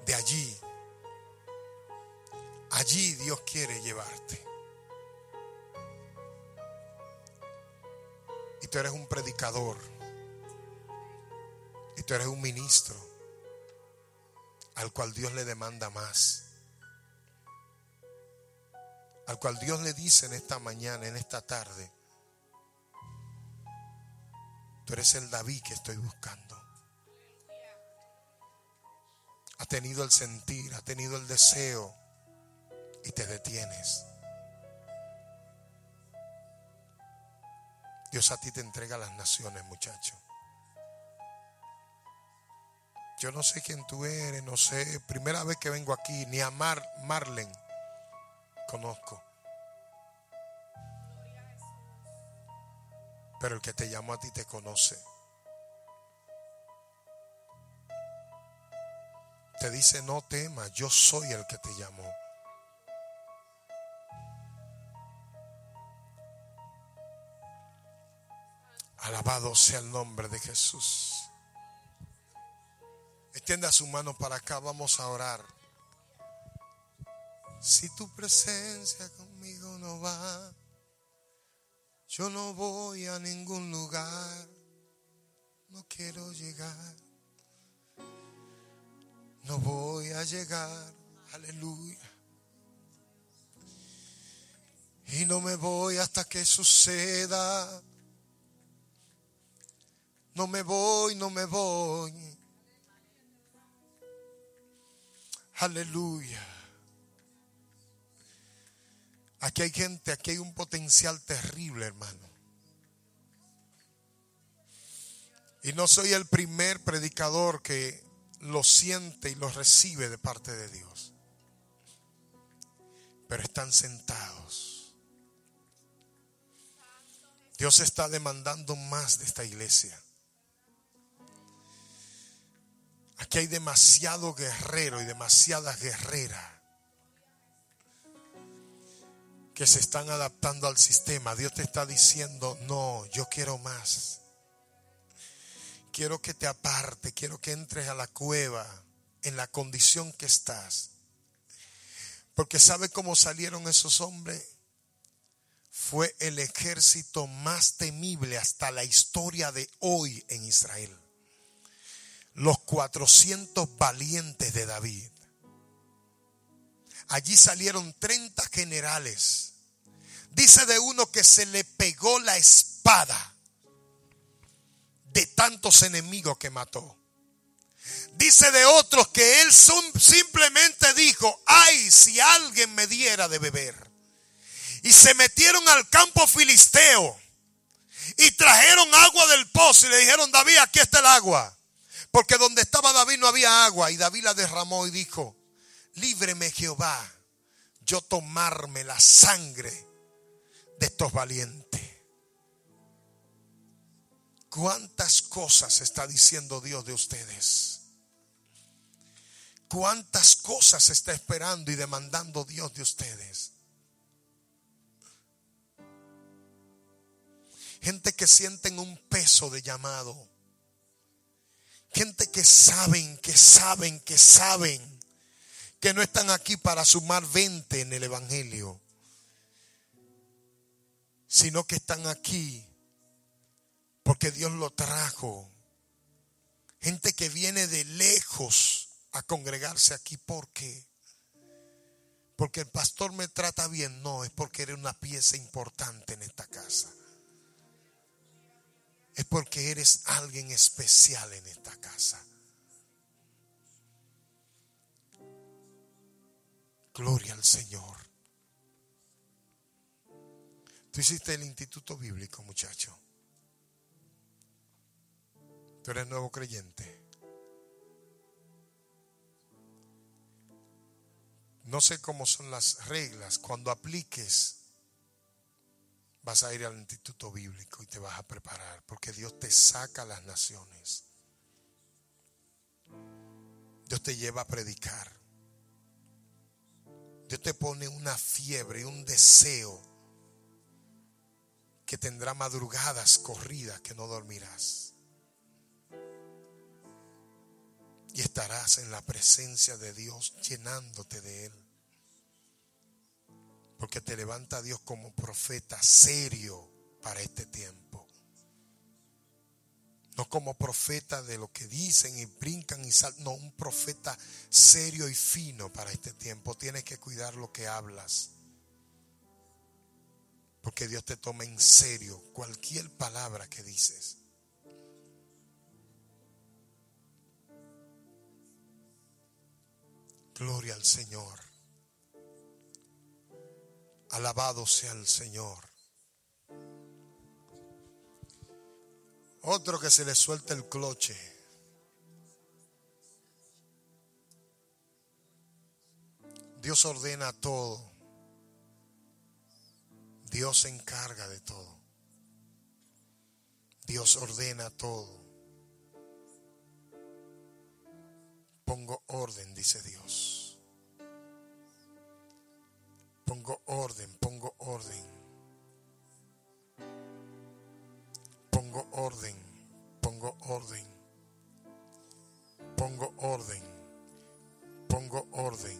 de allí Allí Dios quiere llevarte. Y tú eres un predicador. Y tú eres un ministro al cual Dios le demanda más. Al cual Dios le dice en esta mañana, en esta tarde, tú eres el David que estoy buscando. Ha tenido el sentir, ha tenido el deseo y te detienes. Dios a ti te entrega las naciones, muchacho. Yo no sé quién tú eres, no sé. Primera vez que vengo aquí, ni a Mar, Marlen conozco. Pero el que te llamó a ti te conoce. Te dice, no temas, yo soy el que te llamó. Alabado sea el nombre de Jesús. Extienda su mano para acá, vamos a orar. Si tu presencia conmigo no va, yo no voy a ningún lugar, no quiero llegar, no voy a llegar, aleluya. Y no me voy hasta que suceda. No me voy, no me voy. Aleluya. Aquí hay gente, aquí hay un potencial terrible, hermano. Y no soy el primer predicador que lo siente y lo recibe de parte de Dios. Pero están sentados. Dios está demandando más de esta iglesia. Aquí hay demasiado guerrero y demasiadas guerreras que se están adaptando al sistema. Dios te está diciendo, no, yo quiero más. Quiero que te aparte, quiero que entres a la cueva en la condición que estás. Porque ¿sabe cómo salieron esos hombres? Fue el ejército más temible hasta la historia de hoy en Israel los 400 valientes de David. Allí salieron 30 generales. Dice de uno que se le pegó la espada de tantos enemigos que mató. Dice de otros que él simplemente dijo, ay, si alguien me diera de beber. Y se metieron al campo filisteo y trajeron agua del pozo y le dijeron, David, aquí está el agua. Porque donde estaba David no había agua y David la derramó y dijo, líbreme Jehová, yo tomarme la sangre de estos valientes. ¿Cuántas cosas está diciendo Dios de ustedes? ¿Cuántas cosas está esperando y demandando Dios de ustedes? Gente que sienten un peso de llamado Gente que saben, que saben, que saben que no están aquí para sumar 20 en el Evangelio, sino que están aquí porque Dios lo trajo. Gente que viene de lejos a congregarse aquí. ¿Por qué? Porque el pastor me trata bien. No, es porque eres una pieza importante en esta casa es porque eres alguien especial en esta casa. Gloria al Señor. Tú hiciste el instituto bíblico, muchacho. Tú eres nuevo creyente. No sé cómo son las reglas. Cuando apliques vas a ir al instituto bíblico y te vas a preparar, porque Dios te saca a las naciones. Dios te lleva a predicar. Dios te pone una fiebre, un deseo que tendrá madrugadas corridas que no dormirás. Y estarás en la presencia de Dios llenándote de Él. Porque te levanta Dios como profeta serio para este tiempo. No como profeta de lo que dicen y brincan y saltan. No, un profeta serio y fino para este tiempo. Tienes que cuidar lo que hablas. Porque Dios te toma en serio cualquier palabra que dices. Gloria al Señor. Alabado sea el Señor. Otro que se le suelta el cloche. Dios ordena todo. Dios se encarga de todo. Dios ordena todo. Pongo orden, dice Dios. Pongo orden, pongo orden. Pongo orden, pongo orden. Pongo orden, pongo orden.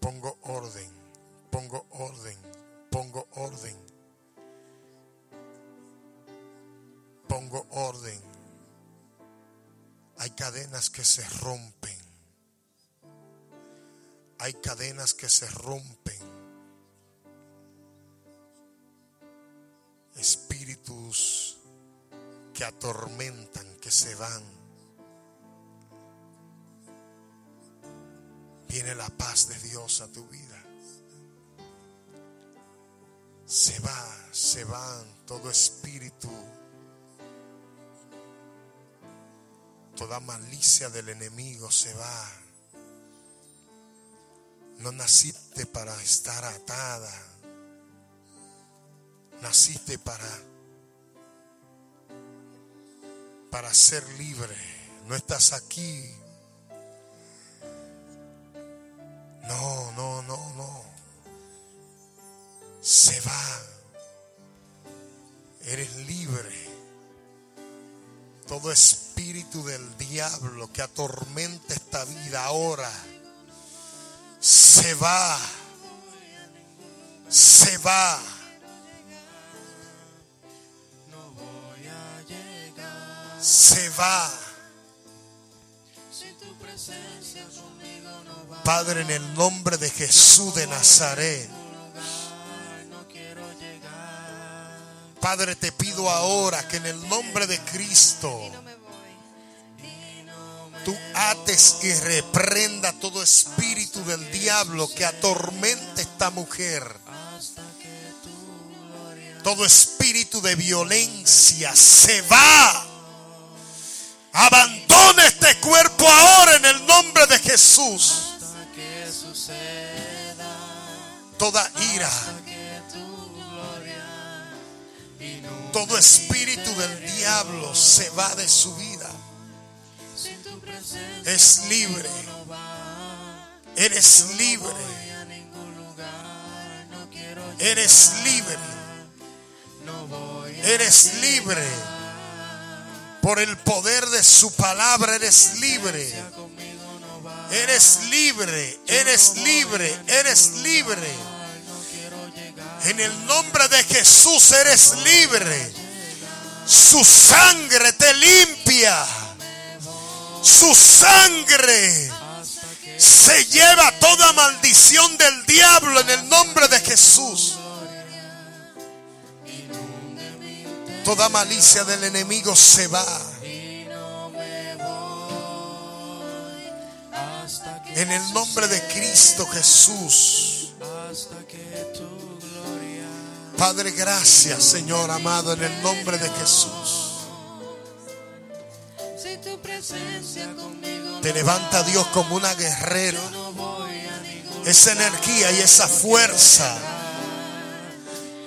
Pongo orden, pongo orden, pongo orden. Pongo orden. Hay cadenas que se rompen. Hay cadenas que se rompen. Atormentan, que se van. Viene la paz de Dios a tu vida. Se va, se van todo espíritu, toda malicia del enemigo se va. No naciste para estar atada. Naciste para para ser libre. No estás aquí. No, no, no, no. Se va. Eres libre. Todo espíritu del diablo que atormenta esta vida ahora se va. Se va. Se va. Padre, en el nombre de Jesús de Nazaret. Padre, te pido ahora que en el nombre de Cristo tú ates y reprenda todo espíritu del diablo que atormente esta mujer. Todo espíritu de violencia se va. Abandona este cuerpo ahora en el nombre de Jesús. Toda ira. Todo espíritu del diablo se va de su vida. Es libre. Eres libre. Eres libre. Eres libre. Por el poder de su palabra eres libre. Eres libre. Eres libre. Eres libre. En el nombre de Jesús eres libre. Su sangre te limpia. Su sangre se lleva toda maldición del diablo en el nombre de Jesús. Toda malicia del enemigo se va. En el nombre de Cristo Jesús. Padre, gracias, Señor amado, en el nombre de Jesús. Te levanta Dios como una guerrera. Esa energía y esa fuerza.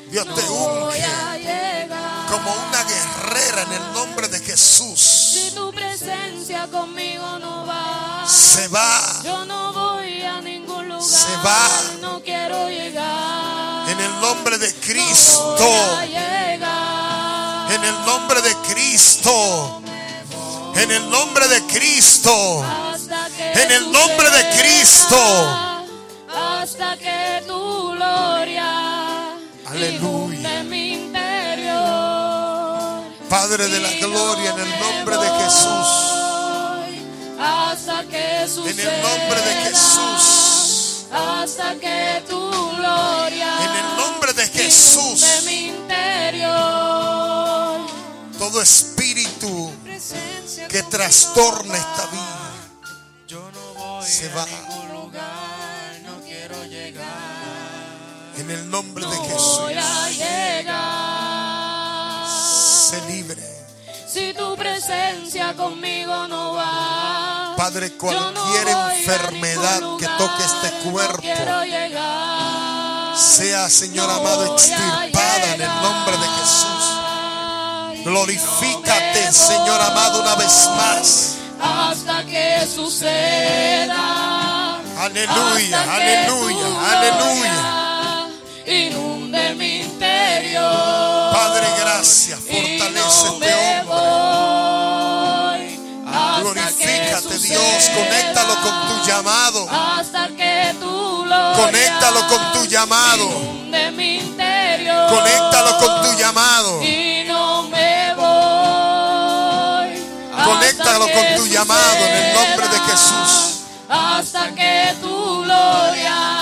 Dios te unge como una guerrera en el nombre de Jesús.
Si tu presencia conmigo no va,
Se va
yo no voy a ningún lugar.
Se va.
No quiero llegar.
en el nombre de
Voy
Cristo.
a llegar.
En el nombre de Cristo. En el nombre de Cristo. En el nombre de Cristo.
Hasta que
Padre de la gloria, en el nombre de Jesús.
Hasta que
En el nombre de Jesús.
Hasta que tu gloria.
En el nombre de Jesús. Todo espíritu que trastorne esta vida se va. En el nombre de Jesús libre.
Si tu presencia conmigo no va.
Padre, cualquier enfermedad que toque este cuerpo. Sea, Señor amado, extirpada en el nombre de Jesús. Glorifícate, Señor amado, una vez más.
Hasta que suceda.
Aleluya, aleluya, aleluya. Dios, conéctalo con tu llamado.
Hasta que tú lo
conéctalo con tu llamado.
Mi.
Conéctalo con tu llamado.
Y no me voy.
Conéctalo con tu llamado en el nombre de Jesús.
Hasta que tu gloria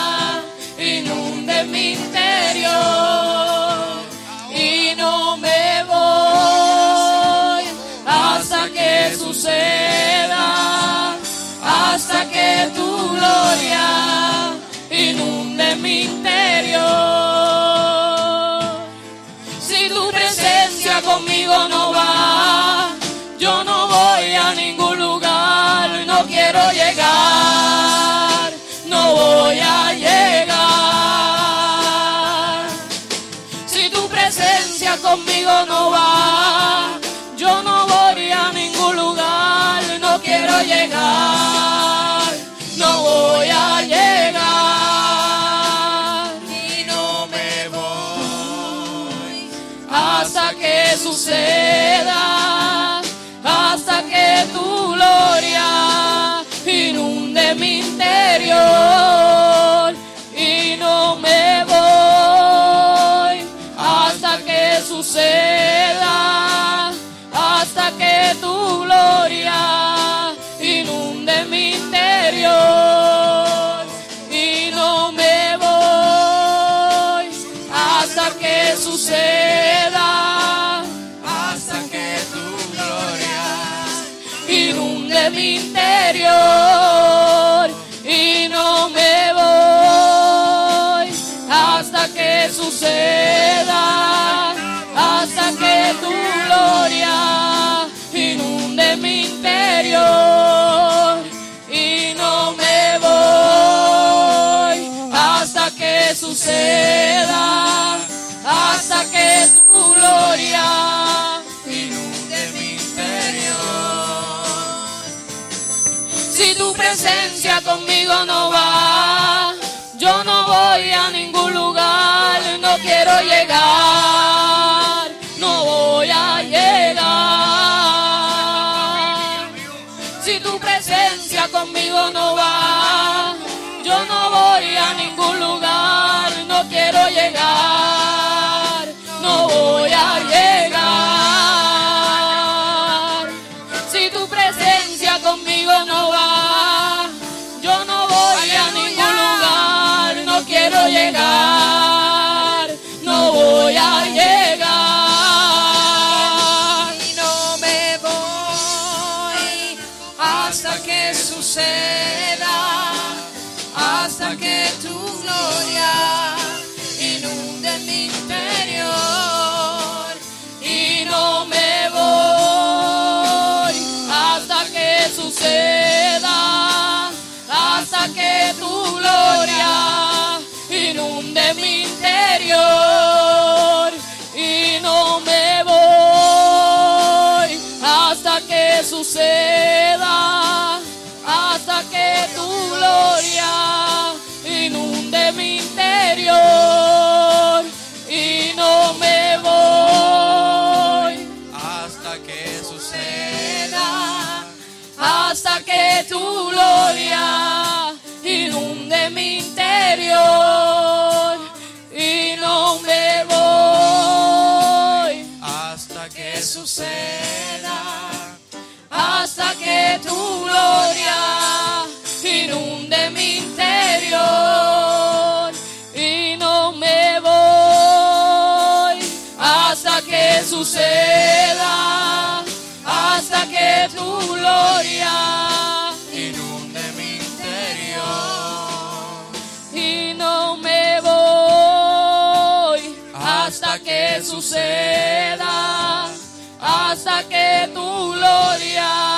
gloria inunde mi interior. Si tu presencia conmigo no va, yo no voy a ningún lugar, no quiero llegar. mi interior y no me voy hasta que suceda, hasta que tu gloria inunde mi interior y no me voy hasta que suceda, hasta que tu gloria de tu gloria.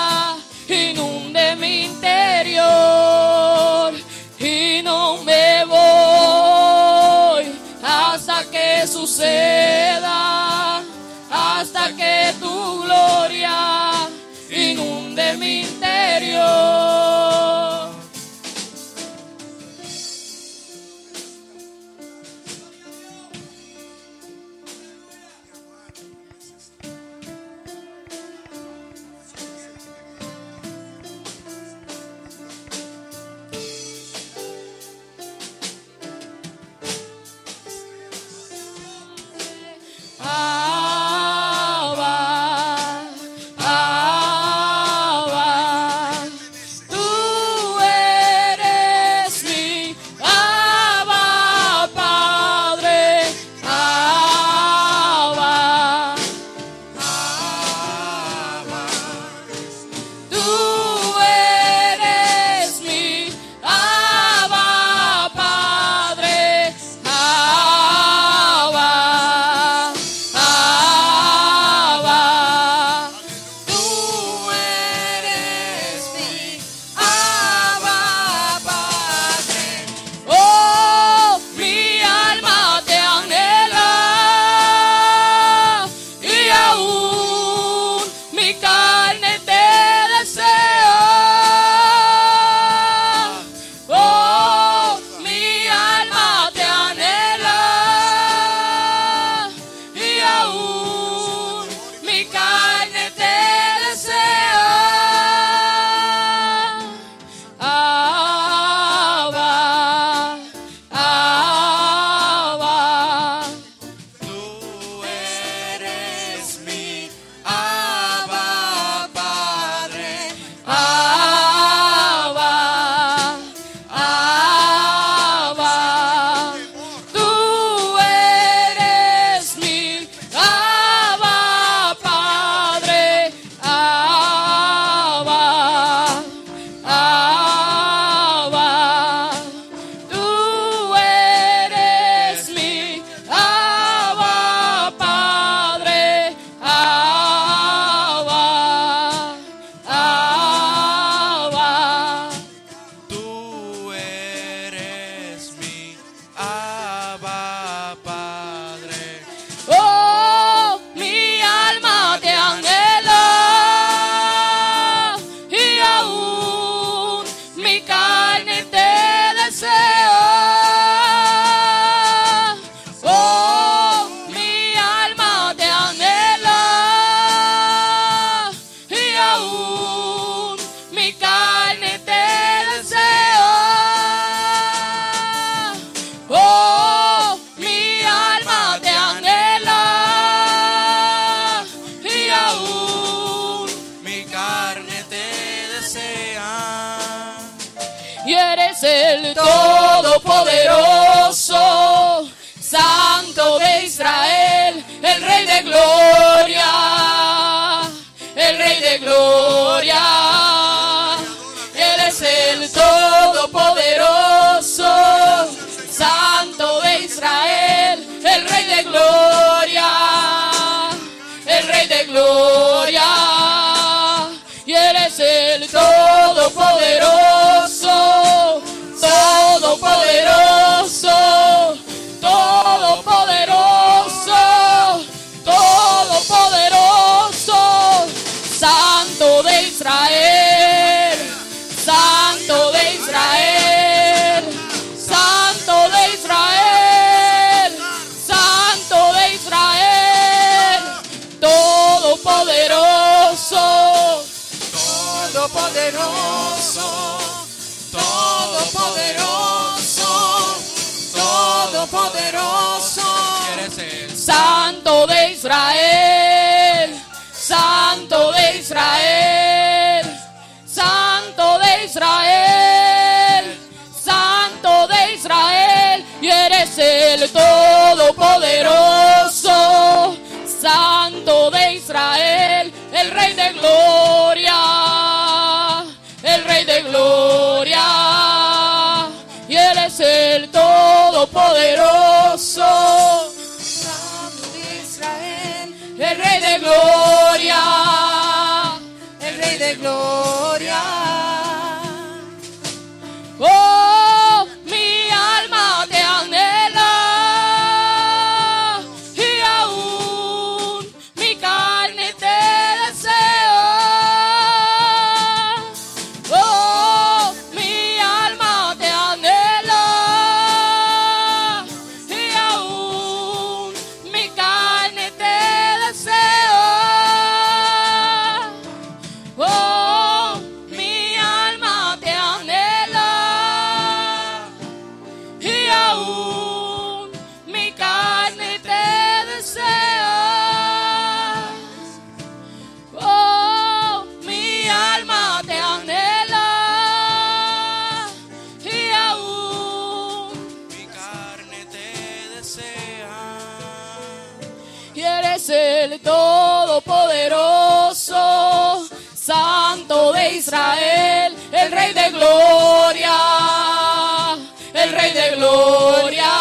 Todopoderoso, Todopoderoso, Todopoderoso, eres el Santo de Israel, Santo de Israel, Santo de Israel, Santo de Israel, y eres el Todopoderoso, Santo de Israel, el Rey de Gloria. gloria, el Rey de gloria. Oh, Israel, el Rey de Gloria, el Rey de Gloria,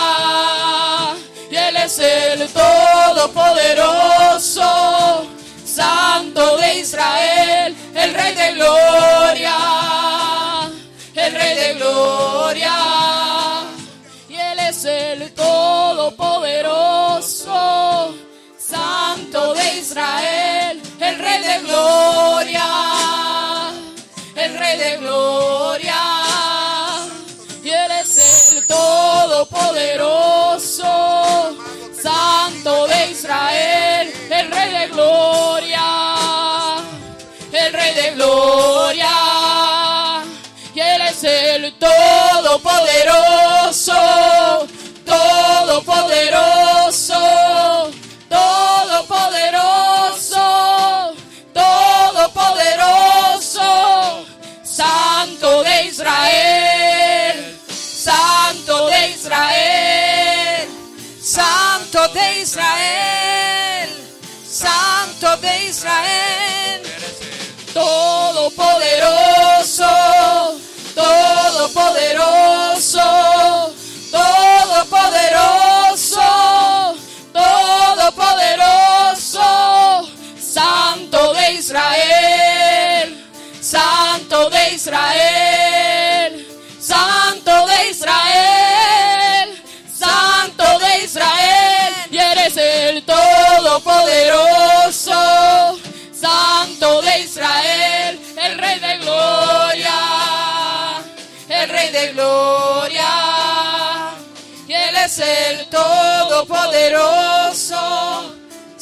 y Él es el Todopoderoso. De Israel, Santo de Israel, Todopoderoso, Todopoderoso, Todopoderoso, Todopoderoso, Santo de Israel, Santo de Israel.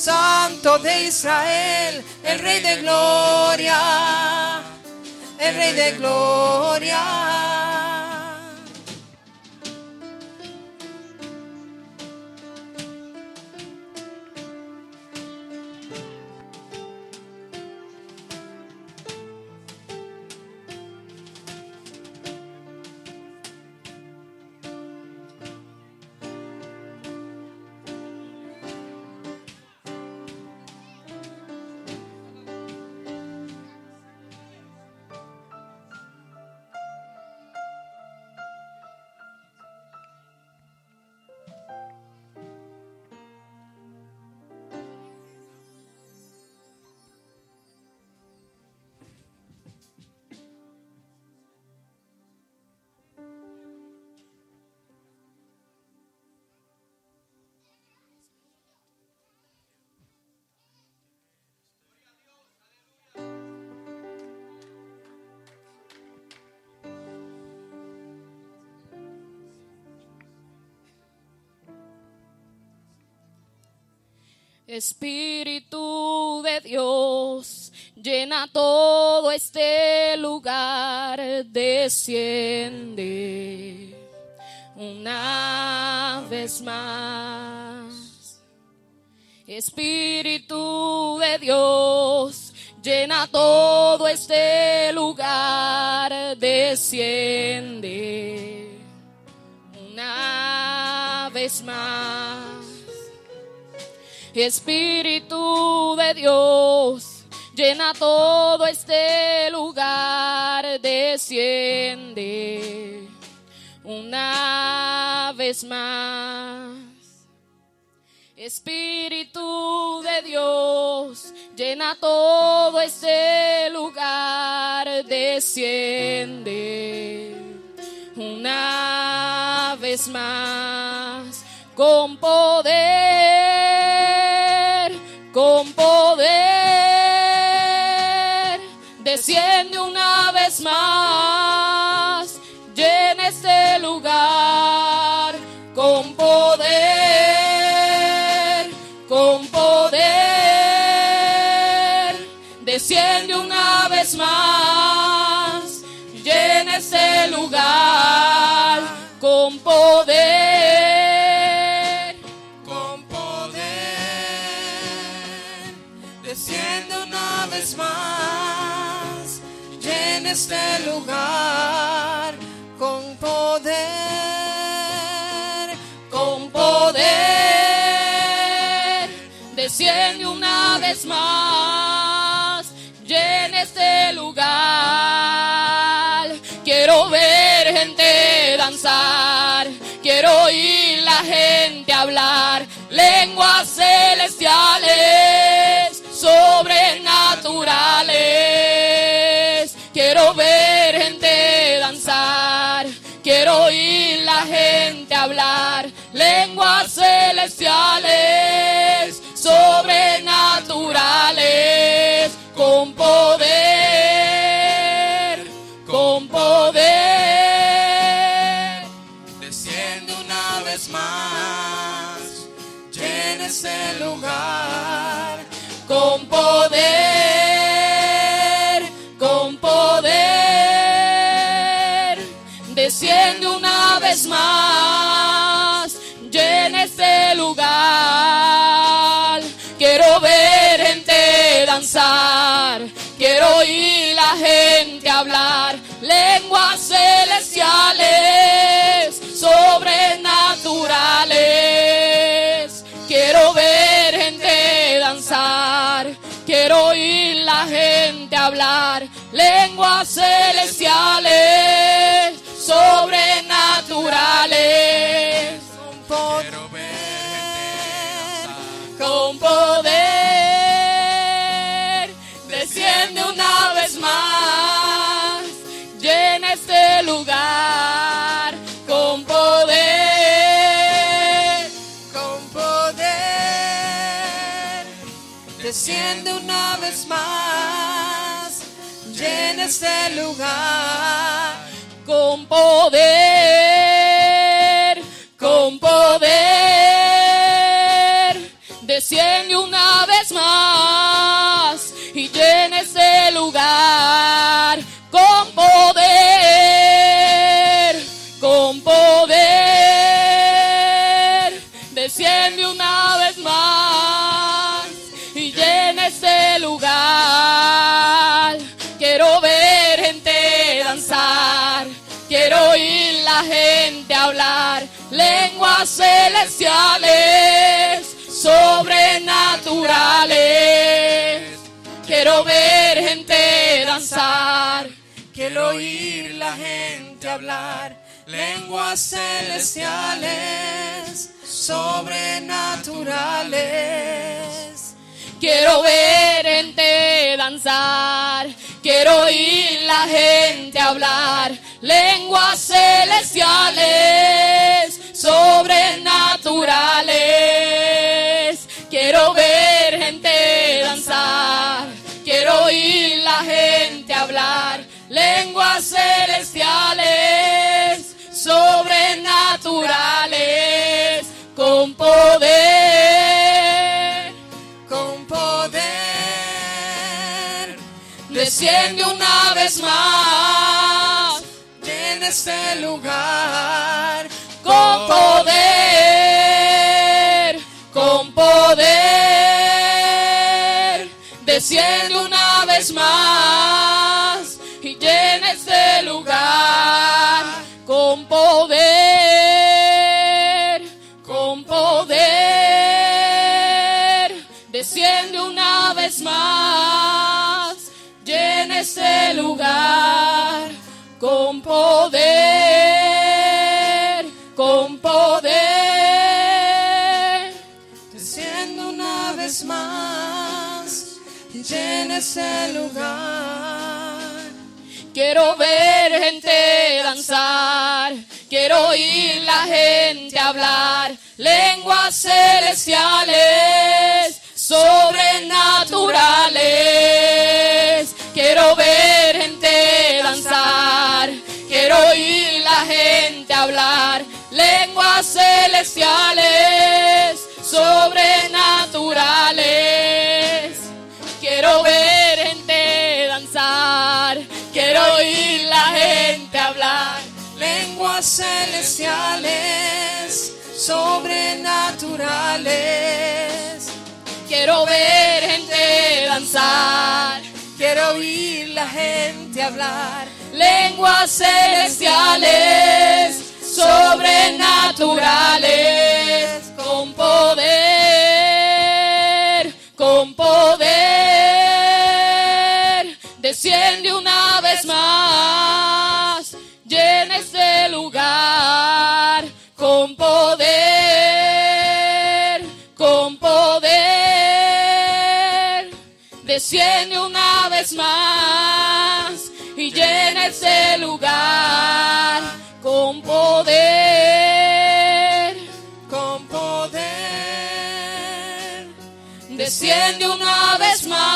Santo de Israel,
el Rey de Gloria, el Rey de Gloria. Espíritu de Dios, llena todo este lugar, desciende una vez más. Espíritu de Dios, llena todo este lugar, desciende una vez más. Espíritu de Dios, llena todo este lugar, desciende una vez más. Espíritu de Dios, llena todo este lugar, desciende una vez más con poder, hablar, lenguas celestiales, gente hablar, lenguas celestiales, sobrenaturales. Quiero ver gente danzar, quiero oír la gente hablar, lenguas celestiales, vez más, llena este lugar con poder, gente hablar, lenguas celestiales, sobrenaturales. Quiero ver gente danzar,
Quiero oír la gente hablar lenguas celestiales, sobrenaturales.
Quiero ver gente danzar, quiero oír la gente hablar, lenguas celestiales, sobrenaturales. Quiero ver gente danzar, quiero oír la gente hablar, lenguas celestiales, sobrenaturales, con poder, con poder. Desciende una vez más este lugar con poder, con poder, desciende una vez más este lugar. Quiero ver gente danzar, quiero oír la gente hablar, lenguas celestiales, sobrenaturales. Quiero ver gente danzar, quiero oír la gente hablar, lenguas celestiales, sobrenaturales. Lenguas celestiales, sobrenaturales. Quiero ver gente danzar, quiero oír la gente hablar, lenguas celestiales, sobrenaturales, con poder, con poder, desciende una vez más, desciende una vez más y llena este lugar, con poder, con poder, desciende una vez más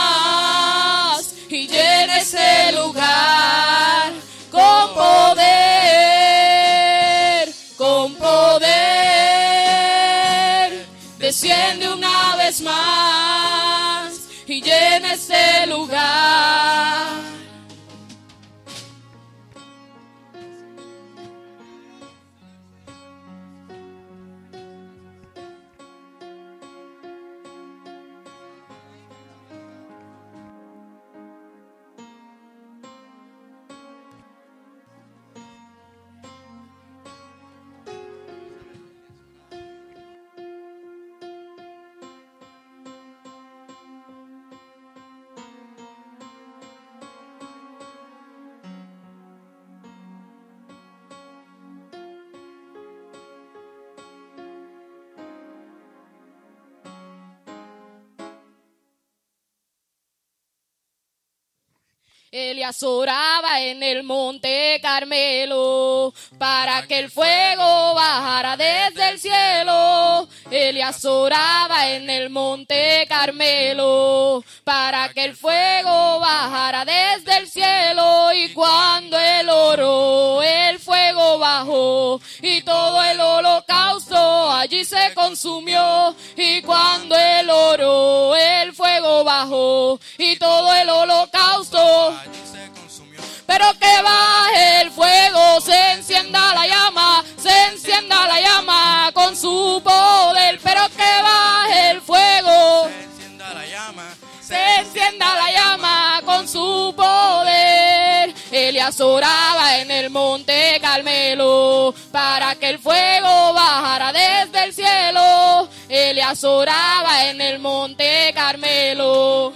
Elías oraba en el monte Carmelo para que el fuego bajara desde el cielo. Elías oraba en el monte Carmelo para que el fuego bajara desde el cielo. Y cuando él oró, el fuego bajó y todo el holocausto allí se consumió. Y cuando él oró, el fuego bajó y todo el holocausto pero que baje el fuego, se encienda la llama, se encienda la llama con su poder, pero que baje el fuego,
Se encienda la llama.
se encienda la llama con su poder. Elías oraba en el monte Carmelo para que el fuego bajara desde el cielo. Elías oraba en el monte Carmelo.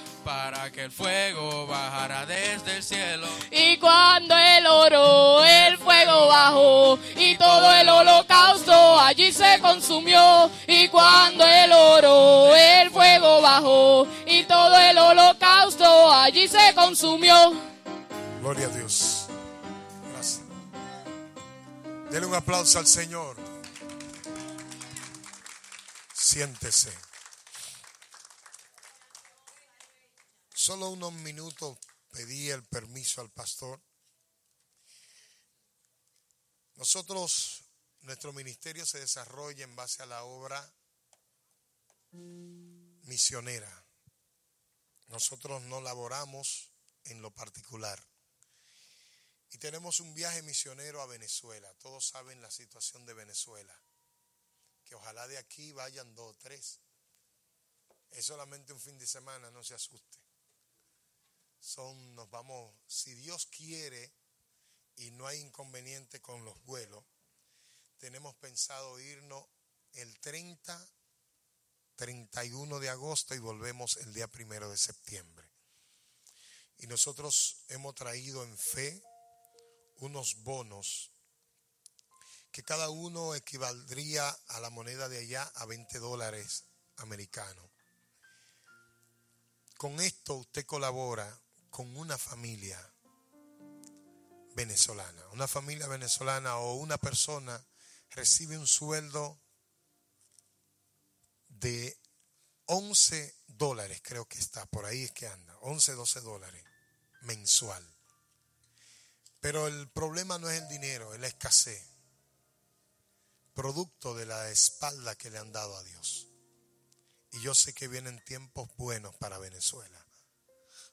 Que el fuego bajara desde el cielo.
Y cuando él oró, el fuego bajó y todo el holocausto allí se consumió. Y cuando él oró, el fuego bajó y todo el holocausto allí se consumió.
Gloria a Dios. Gracias. Dele un aplauso al Señor. Siéntese. Solo unos minutos pedí el permiso al pastor. Nosotros, nuestro ministerio se desarrolla en base a la obra misionera. Nosotros no laboramos en lo particular. Y tenemos un viaje misionero a Venezuela. Todos saben la situación de Venezuela. Que ojalá de aquí vayan dos o tres. Es solamente un fin de semana, no se asuste. Son, nos vamos, si Dios quiere y no hay inconveniente con los vuelos, tenemos pensado irnos el 30, 31 de agosto y volvemos el día primero de septiembre. Y nosotros hemos traído en fe unos bonos que cada uno equivaldría a la moneda de allá a 20 dólares americanos. Con esto usted colabora con una familia venezolana. Una familia venezolana o una persona recibe un sueldo de 11 dólares, creo que está, por ahí es que anda, 11, 12 dólares mensual. Pero el problema no es el dinero, es la escasez, producto de la espalda que le han dado a Dios. Y yo sé que vienen tiempos buenos para Venezuela.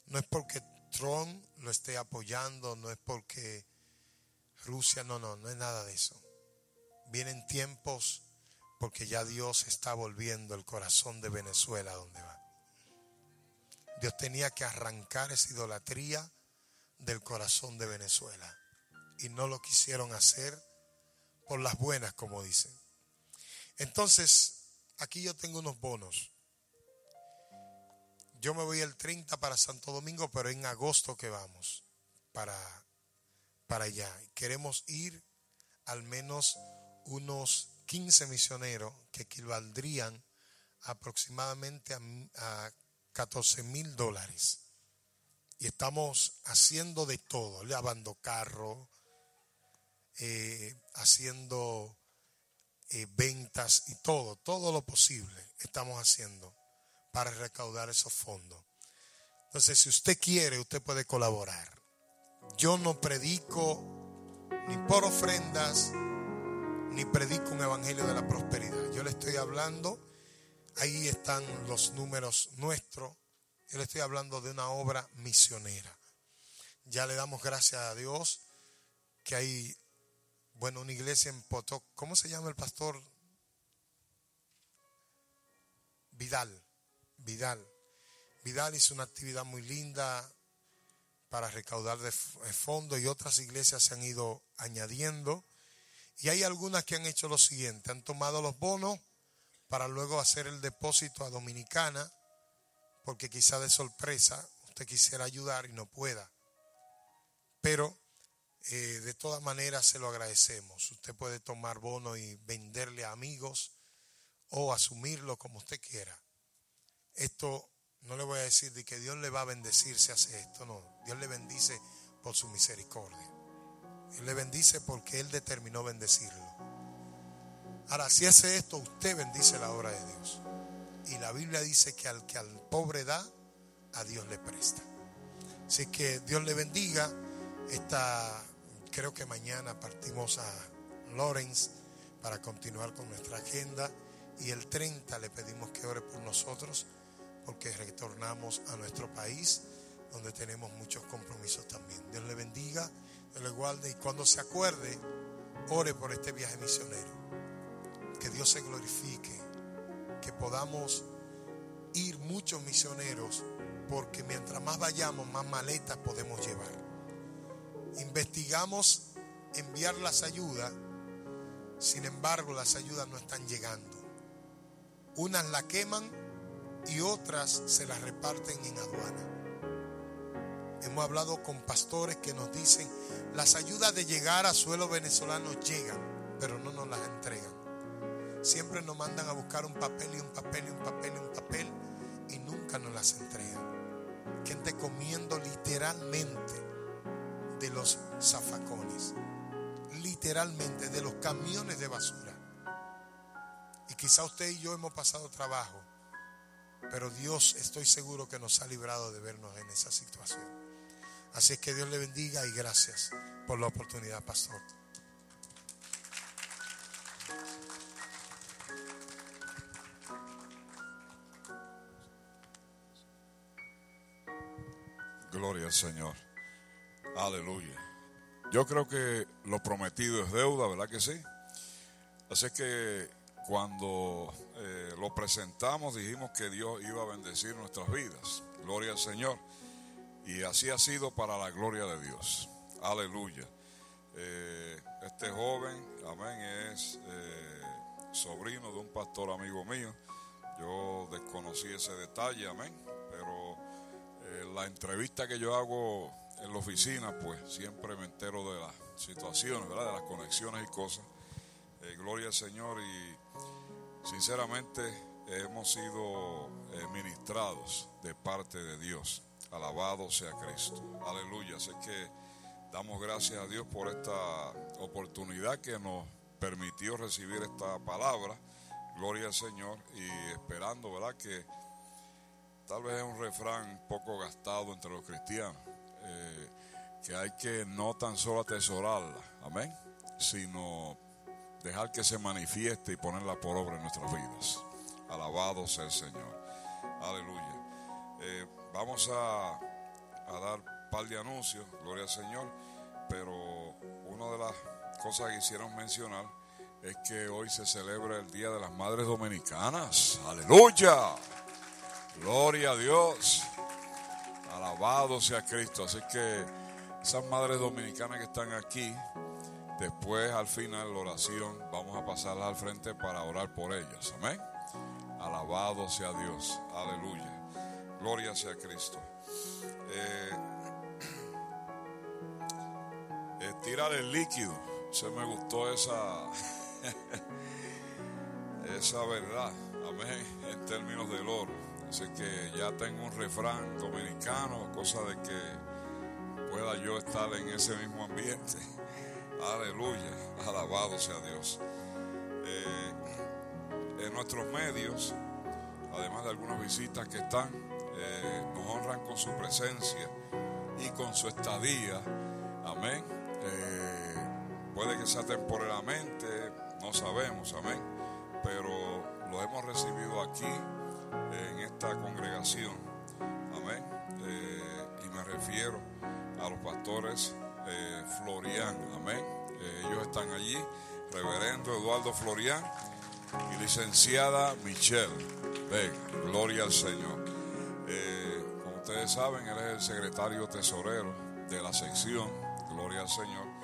No es porque Trump lo esté apoyando, no es porque Rusia, no, no, no es nada de eso. Vienen tiempos porque ya Dios está volviendo el corazón de Venezuela donde va. Dios tenía que arrancar esa idolatría del corazón de Venezuela y no lo quisieron hacer por las buenas, como dicen. Entonces, aquí yo tengo unos bonos. Yo me voy el 30 para Santo Domingo, pero en agosto que vamos para, para allá. Queremos ir al menos unos 15 misioneros que equivaldrían aproximadamente a, a 14 mil dólares. Y estamos haciendo de todo, lavando carro, eh, haciendo eh, ventas y todo, todo lo posible estamos haciendo para recaudar esos fondos. Entonces, si usted quiere, usted puede colaborar. Yo no predico ni por ofrendas, ni predico un evangelio de la prosperidad. Yo le estoy hablando, ahí están los números nuestros, yo le estoy hablando de una obra misionera. Ya le damos gracias a Dios que hay, bueno, una iglesia en Potoc, ¿cómo se llama el pastor? Vidal, Vidal. Vidal hizo una actividad muy linda para recaudar de fondos y otras iglesias se han ido añadiendo. Y hay algunas que han hecho lo siguiente, han tomado los bonos para luego hacer el depósito a Dominicana, porque quizá de sorpresa usted quisiera ayudar y no pueda. Pero eh, de todas maneras se lo agradecemos. Usted puede tomar bono y venderle a amigos o asumirlo como usted quiera. Esto no le voy a decir de que Dios le va a bendecir si hace esto, no. Dios le bendice por su misericordia. Él le bendice porque Él determinó bendecirlo. Ahora, si hace esto, usted bendice la obra de Dios. Y la Biblia dice que al que al pobre da, a Dios le presta. Así que Dios le bendiga. Esta, creo que mañana partimos a Lawrence para continuar con nuestra agenda. Y el 30 le pedimos que ore por nosotros porque retornamos a nuestro país donde tenemos muchos compromisos también. Dios le bendiga, Dios le guarde y cuando se acuerde, ore por este viaje misionero. Que Dios se glorifique, que podamos ir muchos misioneros, porque mientras más vayamos, más maletas podemos llevar. Investigamos enviar las ayudas, sin embargo las ayudas no están llegando. Unas la queman y otras se las reparten en aduana. Hemos hablado con pastores que nos dicen, las ayudas de llegar a suelo venezolano llegan, pero no nos las entregan. Siempre nos mandan a buscar un papel y un papel y un papel y un papel y nunca nos las entregan. Gente comiendo literalmente de los zafacones, literalmente de los camiones de basura. Y quizá usted y yo hemos pasado trabajo pero Dios estoy seguro que nos ha librado de vernos en esa situación. Así es que Dios le bendiga y gracias por la oportunidad, pastor.
Gloria al Señor. Aleluya. Yo creo que lo prometido es deuda, ¿verdad que sí? Así que cuando eh, lo presentamos dijimos que Dios iba a bendecir nuestras vidas. Gloria al Señor. Y así ha sido para la gloria de Dios. Aleluya. Eh, este joven, amén, es eh, sobrino de un pastor amigo mío. Yo desconocí ese detalle, amén. Pero la entrevista que yo hago en la oficina, pues siempre me entero de las situaciones, ¿verdad? De las conexiones y cosas. Gloria al Señor y sinceramente hemos sido eh, ministrados de parte de Dios. Alabado sea Cristo. Aleluya. Así que damos gracias a Dios por esta oportunidad que nos permitió recibir esta palabra. Gloria al Señor y esperando, ¿verdad? Que tal vez es un refrán poco gastado entre los cristianos, eh, que hay que no tan solo atesorarla, amén, sino dejar que se manifieste y ponerla por obra en nuestras vidas. Alabado sea el Señor. Aleluya. Eh, vamos a, a dar un par de anuncios, gloria al Señor, pero una de las cosas que quisieron mencionar es que hoy se celebra el Día de las Madres Dominicanas. Aleluya. Gloria a Dios. Alabado sea Cristo. Así que esas madres dominicanas que están aquí, después al final la oración, vamos a pasarlas al frente para orar por ellas. Amén. Alabado sea Dios. Aleluya. Gloria sea Cristo. Eh, eh, tirar el líquido. Se me gustó esa, esa verdad. Amén. En términos del oro. Así que ya tengo un refrán dominicano, cosa de que pueda yo estar en ese mismo ambiente. Aleluya. Alabado sea Dios. Eh, en nuestros medios, además de algunas visitas que están, eh, nos honran con su presencia y con su estadía. Amén. Eh, puede que sea temporalmente, no sabemos, amén. Pero lo hemos recibido aquí en esta congregación. Amén. Y me refiero a los pastores eh, Florian. Amén. Eh, ellos están allí. Reverendo Eduardo Florian y licenciada Michelle. Gloria al Señor. Eh, como ustedes saben, él es el secretario tesorero de la sección. Gloria al Señor.